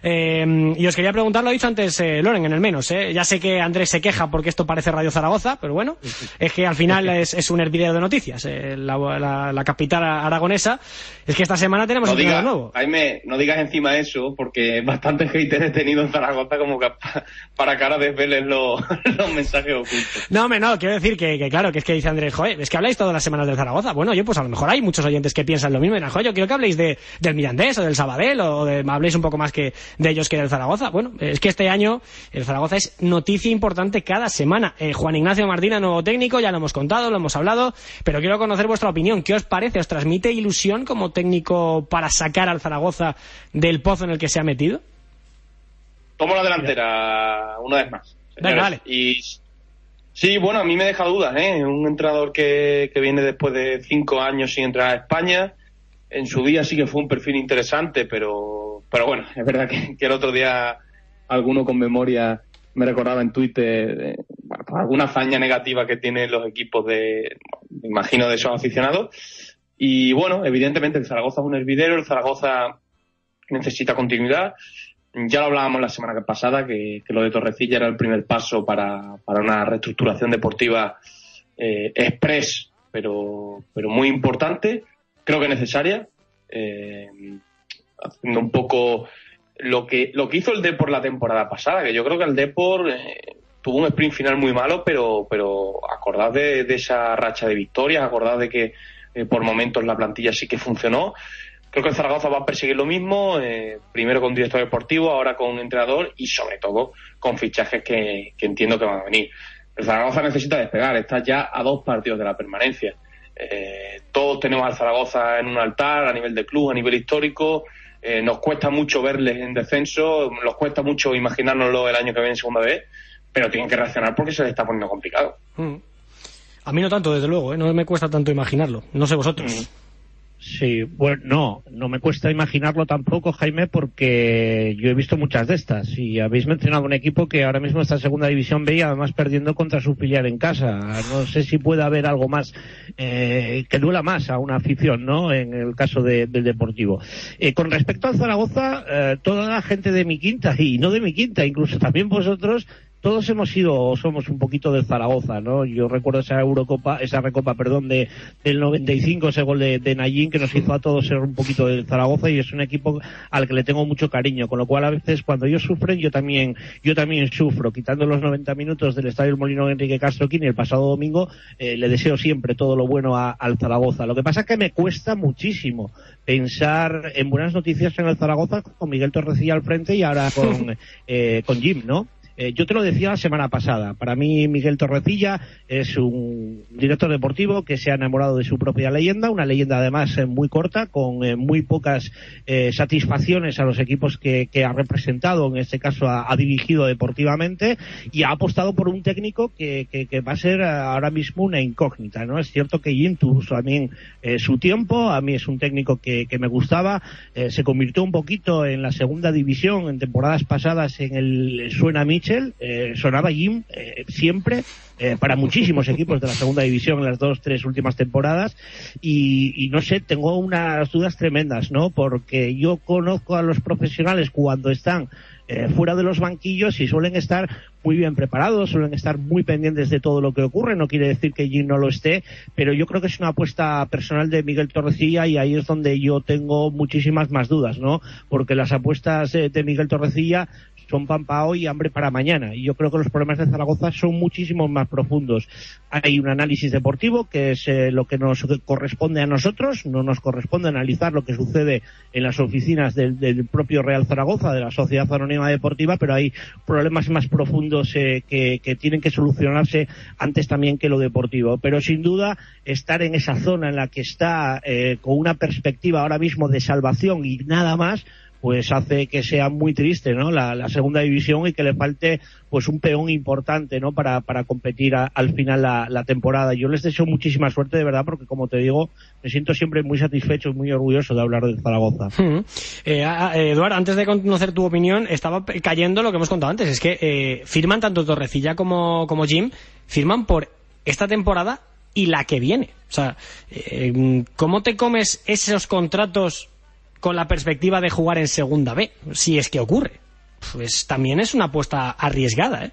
Y os quería preguntar, lo ha dicho antes Loren en el menos. Ya sé que Andrés se queja porque esto parece Radio Zaragoza, pero bueno, es que al final es, es un hervidero de noticias. eh, la, la- la capital aragonesa. Es que esta semana tenemos No entrenador digas, nuevo. Jaime, no digas encima eso, porque bastante haters he tenido en Zaragoza como que pa- para cara desveles los, los mensajes ocultos. No, hombre, no, quiero decir que, que claro, que es que dice Andrés, joder, es que habláis todas las semanas del Zaragoza. Bueno, yo pues a lo mejor hay muchos oyentes que piensan lo mismo y joder, yo quiero que habléis de, del Mirandés o del Sabadell o de, habléis un poco más que de ellos que del Zaragoza. Bueno, es que este año el Zaragoza es noticia importante cada semana. Eh, Juan Ignacio Martina, nuevo técnico, ya lo hemos contado, lo hemos hablado, pero quiero conocer vuestra opinión. ¿Qué os parece? ¿Os transmite ilusión como técnico para sacar al Zaragoza del pozo en el que se ha metido? Tomo la delantera una vez más. Venga, señores. Y sí, bueno, a mí me deja dudas, ¿eh? Un entrenador que, que viene después de cinco años sin entrar a España. En su día sí que fue un perfil interesante, pero, pero bueno, es verdad que, que el otro día alguno con memoria me recordaba en Twitter eh, alguna hazaña negativa que tienen los equipos de, me imagino, de esos aficionados. Y bueno, evidentemente el Zaragoza es un hervidero, el Zaragoza necesita continuidad. Ya lo hablábamos la semana pasada, que, que lo de Torrecilla era el primer paso para, para una reestructuración deportiva eh, express, pero, pero muy importante, creo que necesaria, eh, haciendo un poco lo que, lo que hizo el Depor la temporada pasada, que yo creo que el Depor eh, tuvo un sprint final muy malo, pero, pero acordad de, de esa racha de victorias, acordad de que eh, por momentos la plantilla sí que funcionó. Creo que el Zaragoza va a perseguir lo mismo, eh, primero con director deportivo, ahora con entrenador y sobre todo con fichajes que, que entiendo que van a venir. El Zaragoza necesita despegar, está ya a dos partidos de la permanencia. Eh, todos tenemos al Zaragoza en un altar a nivel de club, a nivel histórico. Eh, nos cuesta mucho verles en descenso, nos cuesta mucho imaginárnoslo el año que viene en segunda vez, pero tienen que reaccionar porque se les está poniendo complicado. Mm. A mí no tanto, desde luego, ¿eh? no me cuesta tanto imaginarlo. No sé vosotros. Sí, bueno, no, no me cuesta imaginarlo tampoco, Jaime, porque yo he visto muchas de estas. Y habéis mencionado un equipo que ahora mismo está en segunda división B y además perdiendo contra su filial en casa. No sé si puede haber algo más eh, que duela más a una afición, ¿no? En el caso de- del Deportivo. Eh, con respecto al Zaragoza, eh, toda la gente de mi quinta y no de mi quinta, incluso también vosotros, todos hemos sido o somos un poquito del Zaragoza, ¿no? Yo recuerdo esa Eurocopa, esa recopa, perdón, de, del 95, ese gol de, de Nayín que nos hizo a todos ser un poquito del Zaragoza y es un equipo al que le tengo mucho cariño, con lo cual a veces cuando ellos sufren yo también, yo también sufro, quitando los 90 minutos del Estadio Molino Enrique Castro Quini el pasado domingo, eh, le deseo siempre todo lo bueno a- al Zaragoza. Lo que pasa es que me cuesta muchísimo pensar en buenas noticias en el Zaragoza con Miguel Torrecilla al frente y ahora con, eh, con Jim, ¿no? Eh, yo te lo decía la semana pasada. Para mí, Miguel Torrecilla es un director deportivo que se ha enamorado de su propia leyenda, una leyenda además eh, muy corta, con eh, muy pocas satisfacciones a los equipos que, ha representado, en este caso ha, dirigido deportivamente, y ha apostado por un técnico que, va a ser ahora mismo una incógnita. ¿no? Es cierto que tuvo también su tiempo, a mí es un técnico que, me gustaba, se convirtió un poquito en la segunda división en temporadas pasadas en el Suena Eh, sonaba Jim eh, siempre eh, para muchísimos equipos de la segunda división en las dos, tres últimas temporadas y, y no sé, tengo unas dudas tremendas, ¿no? Porque yo conozco a los profesionales cuando están fuera de los banquillos y suelen estar muy bien preparados, suelen estar muy pendientes de todo lo que ocurre. No quiere decir que Jim no lo esté, pero yo creo que es una apuesta personal de Miguel Torrecilla y ahí es donde yo tengo muchísimas más dudas, ¿no? Porque las apuestas de Miguel Torrecilla son pan para hoy y hambre para mañana. Y yo creo que los problemas de Zaragoza son muchísimo más profundos. Hay un análisis deportivo que es eh, lo que nos corresponde a nosotros, no nos corresponde analizar lo que sucede en las oficinas del, propio Real Zaragoza, de la Sociedad Anónima Deportiva, pero hay problemas más profundos eh, que, que tienen que solucionarse antes también que lo deportivo. Pero sin duda, estar en esa zona en la que está eh, con una perspectiva ahora mismo de salvación y nada más, pues hace que sea muy triste ¿no? la, segunda división y que le falte pues un peón importante ¿no? para, para competir al final la, temporada. Yo les deseo muchísima suerte de verdad porque como te digo me siento siempre muy satisfecho y muy orgulloso de hablar de Zaragoza. Hmm. Eh, Eduard, antes de conocer tu opinión estaba cayendo lo que hemos contado antes, es que eh, firman tanto Torrecilla como, como Jim, firman por esta temporada y la que viene. O sea, eh, ¿cómo te comes esos contratos con la perspectiva de jugar en segunda B? Si es que ocurre. Pues también es una apuesta arriesgada, ¿eh?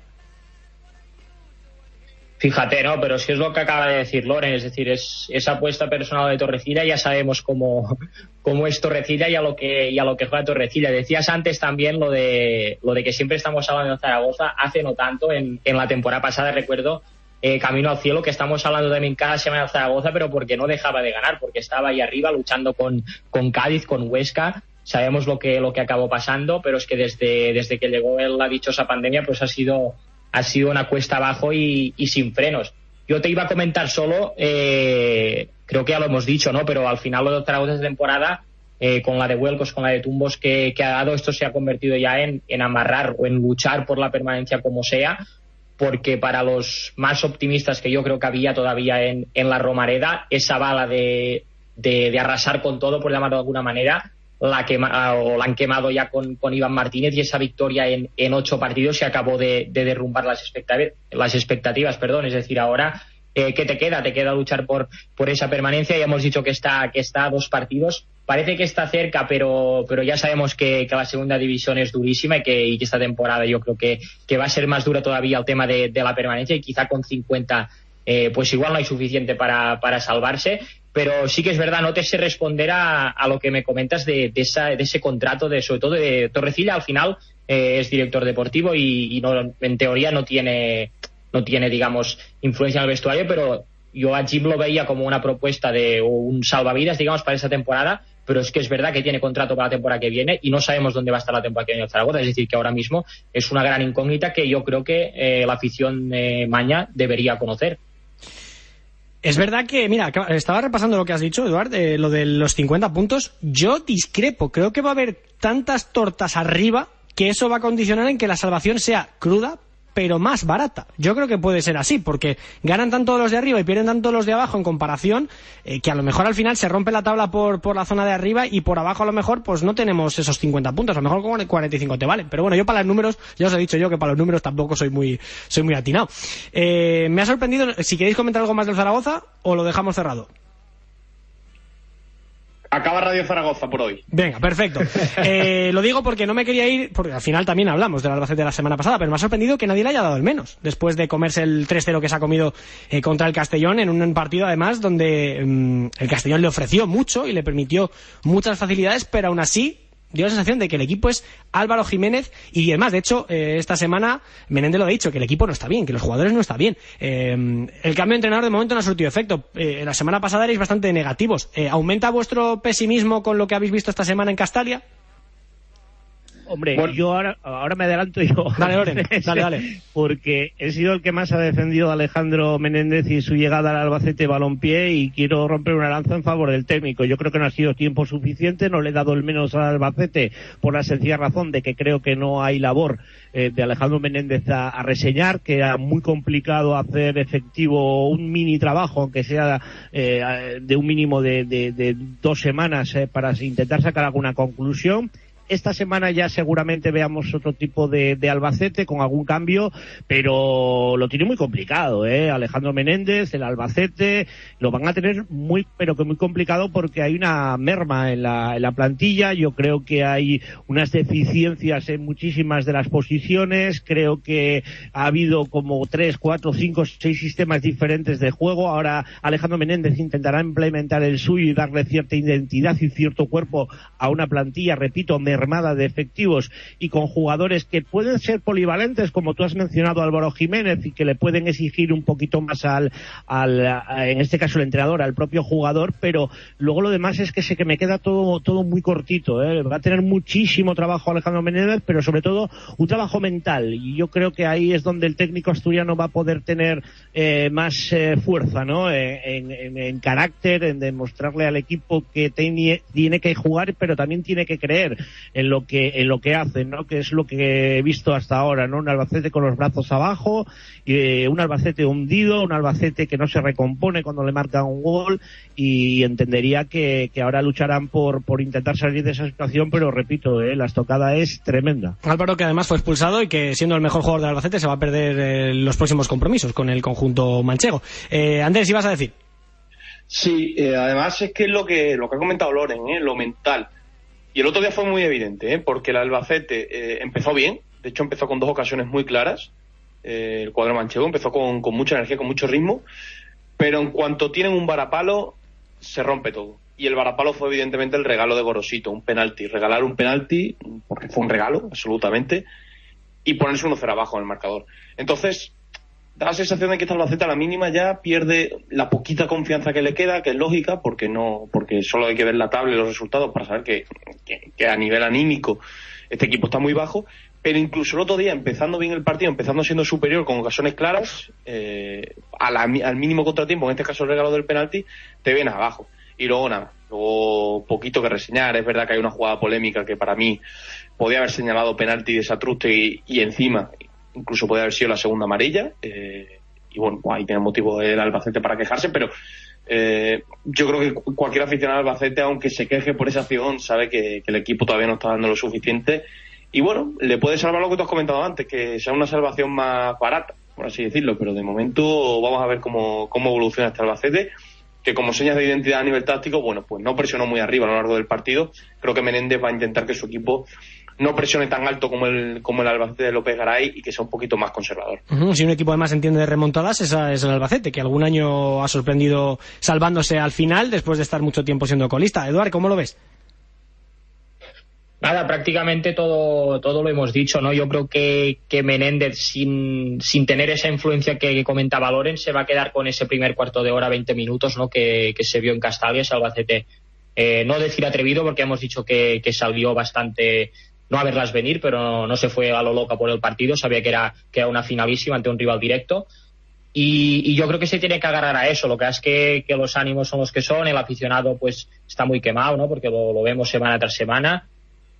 Fíjate, ¿no? Pero si es lo que acaba de decir Loren, es decir, es esa apuesta personal de Torrecilla, ya sabemos cómo, cómo es Torrecilla y a lo que y a lo que juega Torrecilla. Decías antes también lo de lo de que siempre estamos hablando de Zaragoza, hace no tanto, en, en la temporada pasada recuerdo eh, camino al cielo, que estamos hablando también cada semana de Zaragoza, pero porque no dejaba de ganar, porque estaba ahí arriba luchando con, con Cádiz, con Huesca. Sabemos lo que, lo que acabó pasando, pero es que desde, desde que llegó la dichosa pandemia, pues ha sido, ha sido una cuesta abajo y, sin frenos. Yo te iba a comentar solo, eh, creo que ya lo hemos dicho, ¿no? Pero al final lo de Zaragoza de temporada, eh, con la de Huelcos, con la de Tumbos que, que, ha dado, esto se ha convertido ya en, en amarrar o en luchar por la permanencia como sea, porque para los más optimistas que yo creo que había todavía en, en la Romareda, esa bala de, de, arrasar con todo, por llamarlo de alguna manera, la, quema, o la han quemado ya con, con Iván Martínez y esa victoria en, en ocho partidos se acabó de, de derrumbar las expectativas, las expectativas, perdón, es decir, ahora eh, ¿qué te queda? Te queda luchar por, por esa permanencia. Ya hemos dicho que está, que está a dos partidos. Parece que está cerca, pero, pero ya sabemos que, que la segunda división es durísima y que, esta temporada yo creo que, que, va a ser más dura todavía el tema de, de la permanencia y quizá con 50 eh, pues igual no hay suficiente para, para salvarse pero sí que es verdad, no te sé responder a, a lo que me comentas de, de, esa, de, ese contrato, de sobre todo de Torrecilla, al final eh, es director deportivo y, y no, en teoría no tiene, no tiene, digamos, influencia en el vestuario, pero yo a Jim lo veía como una propuesta de un salvavidas, digamos, para esa temporada, pero es que es verdad que tiene contrato para la temporada que viene y no sabemos dónde va a estar la temporada que viene en Zaragoza, es decir, que ahora mismo es una gran incógnita que yo creo que eh, la afición maña debería conocer. Es verdad que, mira, estaba repasando lo que has dicho, Eduard, eh, lo de los 50 puntos. Yo discrepo, creo que va a haber tantas tortas arriba que eso va a condicionar en que la salvación sea cruda, pero más barata. Yo creo que puede ser así, porque ganan tanto los de arriba y pierden tanto los de abajo en comparación, eh, que a lo mejor al final se rompe la tabla por, por la zona de arriba y por abajo a lo mejor pues no tenemos esos 50 puntos, a lo mejor con 45 te valen. Pero bueno, yo para los números, ya os he dicho yo que para los números tampoco soy muy, soy muy atinado. Eh, me ha sorprendido, si queréis comentar algo más del Zaragoza o lo dejamos cerrado. Acaba Radio Zaragoza por hoy. Venga, perfecto. Eh, lo digo porque no me quería ir, porque al final también hablamos del Albacete de la semana pasada, pero me ha sorprendido que nadie le haya dado el menos, después de comerse el 3-0 que se ha comido eh, contra el Castellón, en un partido además donde mm, el Castellón le ofreció mucho y le permitió muchas facilidades, pero aún así dio la sensación de que el equipo es Álvaro Jiménez y además, de hecho, eh, esta semana Menéndez lo ha dicho, que el equipo no está bien, que los jugadores no están bien. Eh, el cambio de entrenador de momento no ha surtido efecto. Eh, la semana pasada erais bastante negativos. ¿Aumenta vuestro pesimismo con lo que habéis visto esta semana en Castalia? Hombre, yo ahora, ahora me adelanto yo. Dale, dale, dale. Porque he sido el que más ha defendido a Alejandro Menéndez y su llegada al Albacete balompié y quiero romper una lanza en favor del técnico. Yo creo que no ha sido tiempo suficiente, no le he dado el menos al Albacete por la sencilla razón de que creo que no hay labor eh, de Alejandro Menéndez a, reseñar, que era muy complicado hacer efectivo un mini trabajo, aunque sea eh, de un mínimo de, de, dos semanas eh, para intentar sacar alguna conclusión esta semana ya seguramente veamos otro tipo de, Albacete con algún cambio, pero lo tiene muy complicado, ¿eh? Alejandro Menéndez, el Albacete, lo van a tener muy, pero que muy complicado porque hay una merma en la, en la plantilla. Yo creo que hay unas deficiencias en muchísimas de las posiciones. Creo que ha habido como tres, cuatro, cinco, seis sistemas diferentes de juego. Ahora Alejandro Menéndez intentará implementar el suyo y darle cierta identidad y cierto cuerpo a una plantilla, repito, mermada de efectivos y con jugadores que pueden ser polivalentes, como tú has mencionado Álvaro Jiménez, y que le pueden exigir un poquito más al, al en este caso el entrenador, al propio jugador, pero luego lo demás es que sé que me queda todo, todo muy cortito. ¿eh? Va a tener muchísimo trabajo Alejandro Menéndez, pero sobre todo un trabajo mental. Y yo creo que ahí es donde el técnico asturiano va a poder tener eh, más eh, fuerza, ¿no? En, en, en, carácter, en demostrarle al equipo que tiene, tiene que jugar, pero también tiene que creer en lo que, en lo que hace, ¿no? Que es lo que he visto hasta ahora, ¿no? Un Albacete con los brazos abajo, eh, un Albacete hundido, un Albacete que no se recompone cuando le marca un gol y entendería que, que ahora lucharán por, por intentar salir de esa situación, pero repito, eh, la estocada es tremenda. Álvaro que además fue expulsado y que siendo el mejor jugador de Albacete se va a perder eh, los próximos compromisos con el conjunto manchego. Eh, Andrés, ¿ibas a decir? Sí, eh, además es que es lo que, lo que ha comentado Loren, ¿eh? lo mental. Y el otro día fue muy evidente, ¿eh? porque el Albacete eh, empezó bien, de hecho empezó con dos ocasiones muy claras, eh, el cuadro manchego empezó con, con mucha energía, con mucho ritmo, pero en cuanto tienen un varapalo, se rompe todo. Y el varapalo fue evidentemente el regalo de Gorosito, un penalti. Regalar un penalti, porque fue un regalo, absolutamente, y ponerse uno cero abajo en el marcador. Entonces, da la sensación de que esta Albacete a la mínima ya pierde la poquita confianza que le queda, que es lógica, porque no, porque solo hay que ver la tabla y los resultados para saber que, que, a nivel anímico este equipo está muy bajo, pero incluso el otro día, empezando bien el partido, empezando siendo superior con ocasiones claras, eh, a al mínimo contratiempo, en este caso el regalo del penalti, te ven abajo. Y luego nada, luego poquito que reseñar. Es verdad que hay una jugada polémica que para mí podía haber señalado penalti de Satruste y, y encima incluso podía haber sido la segunda amarilla. Eh, y bueno, ahí tiene motivo el Albacete para quejarse, pero eh, yo creo que cualquier aficionado al Albacete, aunque se queje por esa acción, sabe que, que, el equipo todavía no está dando lo suficiente. Y bueno, le puede salvar lo que tú has comentado antes, que sea una salvación más barata, por así decirlo, pero de momento vamos a ver cómo, cómo evoluciona este Albacete que como señas de identidad a nivel táctico, bueno, pues no presionó muy arriba a lo largo del partido. Creo que Menéndez va a intentar que su equipo no presione tan alto como el, como el Albacete de López Garay y que sea un poquito más conservador. Uh -huh. Si un equipo además entiende de remontadas, esa es el Albacete, que algún año ha sorprendido salvándose al final después de estar mucho tiempo siendo colista. Eduard, ¿cómo lo ves? Nada, prácticamente todo, todo lo hemos dicho, ¿no? Yo creo que, que Menéndez, sin, sin tener esa influencia que, comentaba Loren, se va a quedar con ese primer cuarto de hora, 20 minutos, ¿no? Que, que se vio en Castalias, Albacete. Eh, no decir atrevido, porque hemos dicho que, que salió bastante, no a verlas venir, pero no, no, se fue a lo loca por el partido, sabía que era, que era una finalísima ante un rival directo. Y, y, yo creo que se tiene que agarrar a eso. Lo que es que, los ánimos son los que son, el aficionado pues está muy quemado, ¿no? Porque lo, vemos semana tras semana.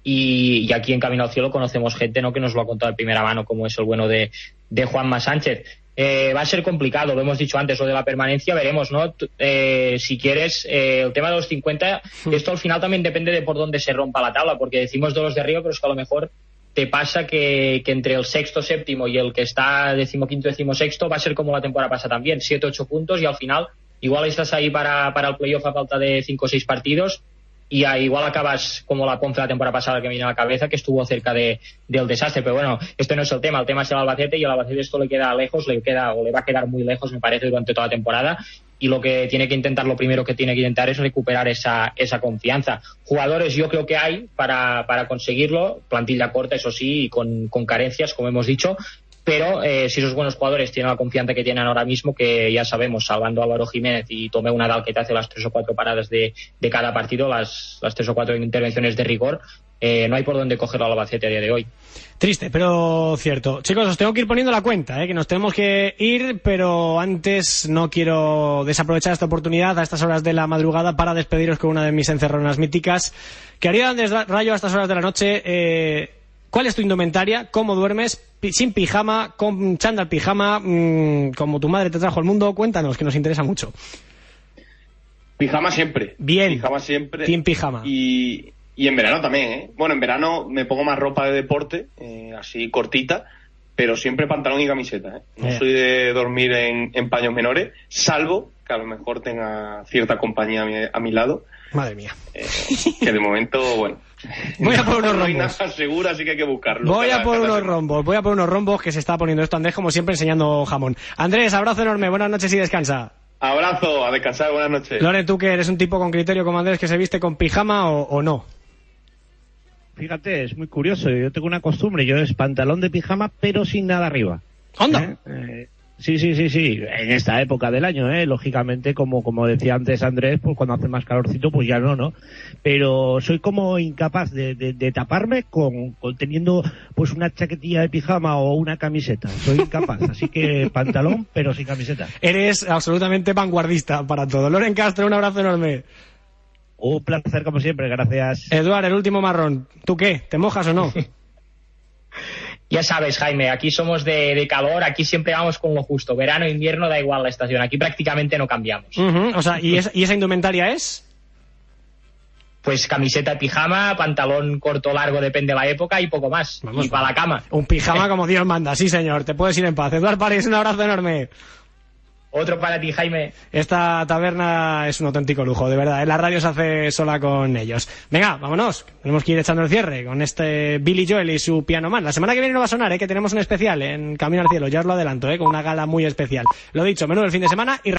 Y, y, aquí en Camino al Cielo conocemos gente ¿no? que nos lo ha contado de primera mano, como es el bueno de, de Juanma Sánchez. Eh, va a ser complicado, lo hemos dicho antes, lo de la permanencia, veremos, ¿no? Eh, si quieres, eh, el tema de los 50, esto al final también depende de por dónde se rompa la tabla, porque decimos de los de arriba, pero es que a lo mejor te pasa que, que entre el sexto, séptimo y el que está decimoquinto, decimosexto, va a ser como la temporada pasa también, siete, ocho puntos y al final igual estás ahí para, para el playoff a falta de cinco o seis partidos y igual acabas como la Ponce la temporada pasada que me viene a la cabeza, que estuvo cerca de, del desastre. Pero bueno, esto no es el tema, el tema es el Albacete y el Albacete esto le queda lejos, le queda o le va a quedar muy lejos, me parece, durante toda la temporada. Y lo que tiene que intentar, lo primero que tiene que intentar es recuperar esa, esa confianza. Jugadores yo creo que hay para, para conseguirlo, plantilla corta, eso sí, y con, con carencias, como hemos dicho, pero eh, si esos buenos jugadores tienen la confianza que tienen ahora mismo, que ya sabemos, salvando Álvaro Jiménez y Tomé una Nadal que te hace las tres o cuatro paradas de, cada partido, las, tres o cuatro intervenciones de rigor, eh, no hay por dónde cogerlo al Albacete a día de hoy. Triste, pero cierto. Chicos, os tengo que ir poniendo la cuenta, ¿eh? que nos tenemos que ir, pero antes no quiero desaprovechar esta oportunidad a estas horas de la madrugada para despediros con una de mis encerronas míticas. Que haría Rayo a estas horas de la noche. Eh, ¿Cuál es tu indumentaria? ¿Cómo duermes? ¿Sin pijama? ¿Con chándal pijama? Mmm, como tu madre te trajo al mundo? Cuéntanos, que nos interesa mucho. Pijama siempre. Bien. Pijama siempre. Team pijama. Y, y en verano también, ¿eh? Bueno, en verano me pongo más ropa de deporte, eh, así cortita, pero siempre pantalón y camiseta, ¿eh? No eh. soy de dormir en, en, paños menores, salvo que a lo mejor tenga cierta compañía a mi, a mi lado. Madre mía. Eh, que de momento, bueno. Voy a por unos no rombos. hay nada segura, así que hay que buscarlo. Voy cada, a por unos semana. rombos, voy a por unos rombos que se está poniendo esto Andrés, como siempre, enseñando jamón. Andrés, abrazo enorme, buenas noches y descansa. Abrazo, a descansar, buenas noches. Loren, tú que eres un tipo con criterio como Andrés que se viste con pijama o, o no. Fíjate, es muy curioso. Yo tengo una costumbre, yo es pantalón de pijama, pero sin nada arriba. ¡Onda! ¿Eh? Eh, sí, sí, sí, sí. En esta época del año, ¿eh? Lógicamente, como, como decía antes Andrés, pues cuando hace más calorcito, pues ya no, ¿no? Pero soy como incapaz de, de, de taparme con, con teniendo pues una chaquetilla de pijama o una camiseta. Soy incapaz. Así que pantalón, pero sin camiseta. Eres absolutamente vanguardista para todo. Loren Castro, un abrazo enorme. Un placer como siempre, gracias. Eduard, el último marrón. ¿Tú qué? ¿Te mojas o no? Ya sabes, Jaime, aquí somos de, de, calor, aquí siempre vamos con lo justo. Verano, invierno, da igual la estación. Aquí prácticamente no cambiamos. Uh -huh. O sea, ¿y, es, ¿y esa indumentaria es? Pues camiseta, pijama, pantalón corto, largo, depende de la época y poco más. Vamos, y para la cama. Un pijama como Dios manda, sí señor. Te puedes ir en paz. Eduard París, un abrazo enorme. Otro para ti, Jaime. Esta taberna es un auténtico lujo, de verdad. ¿eh? La radio se hace sola con ellos. Venga, vámonos. Tenemos que ir echando el cierre con este Billy Joel y su Piano Man. La semana que viene no va a sonar, ¿eh? que tenemos un especial en Camino al Cielo. Ya os lo adelanto, ¿eh? con una gala muy especial. Lo dicho, menú del fin de semana y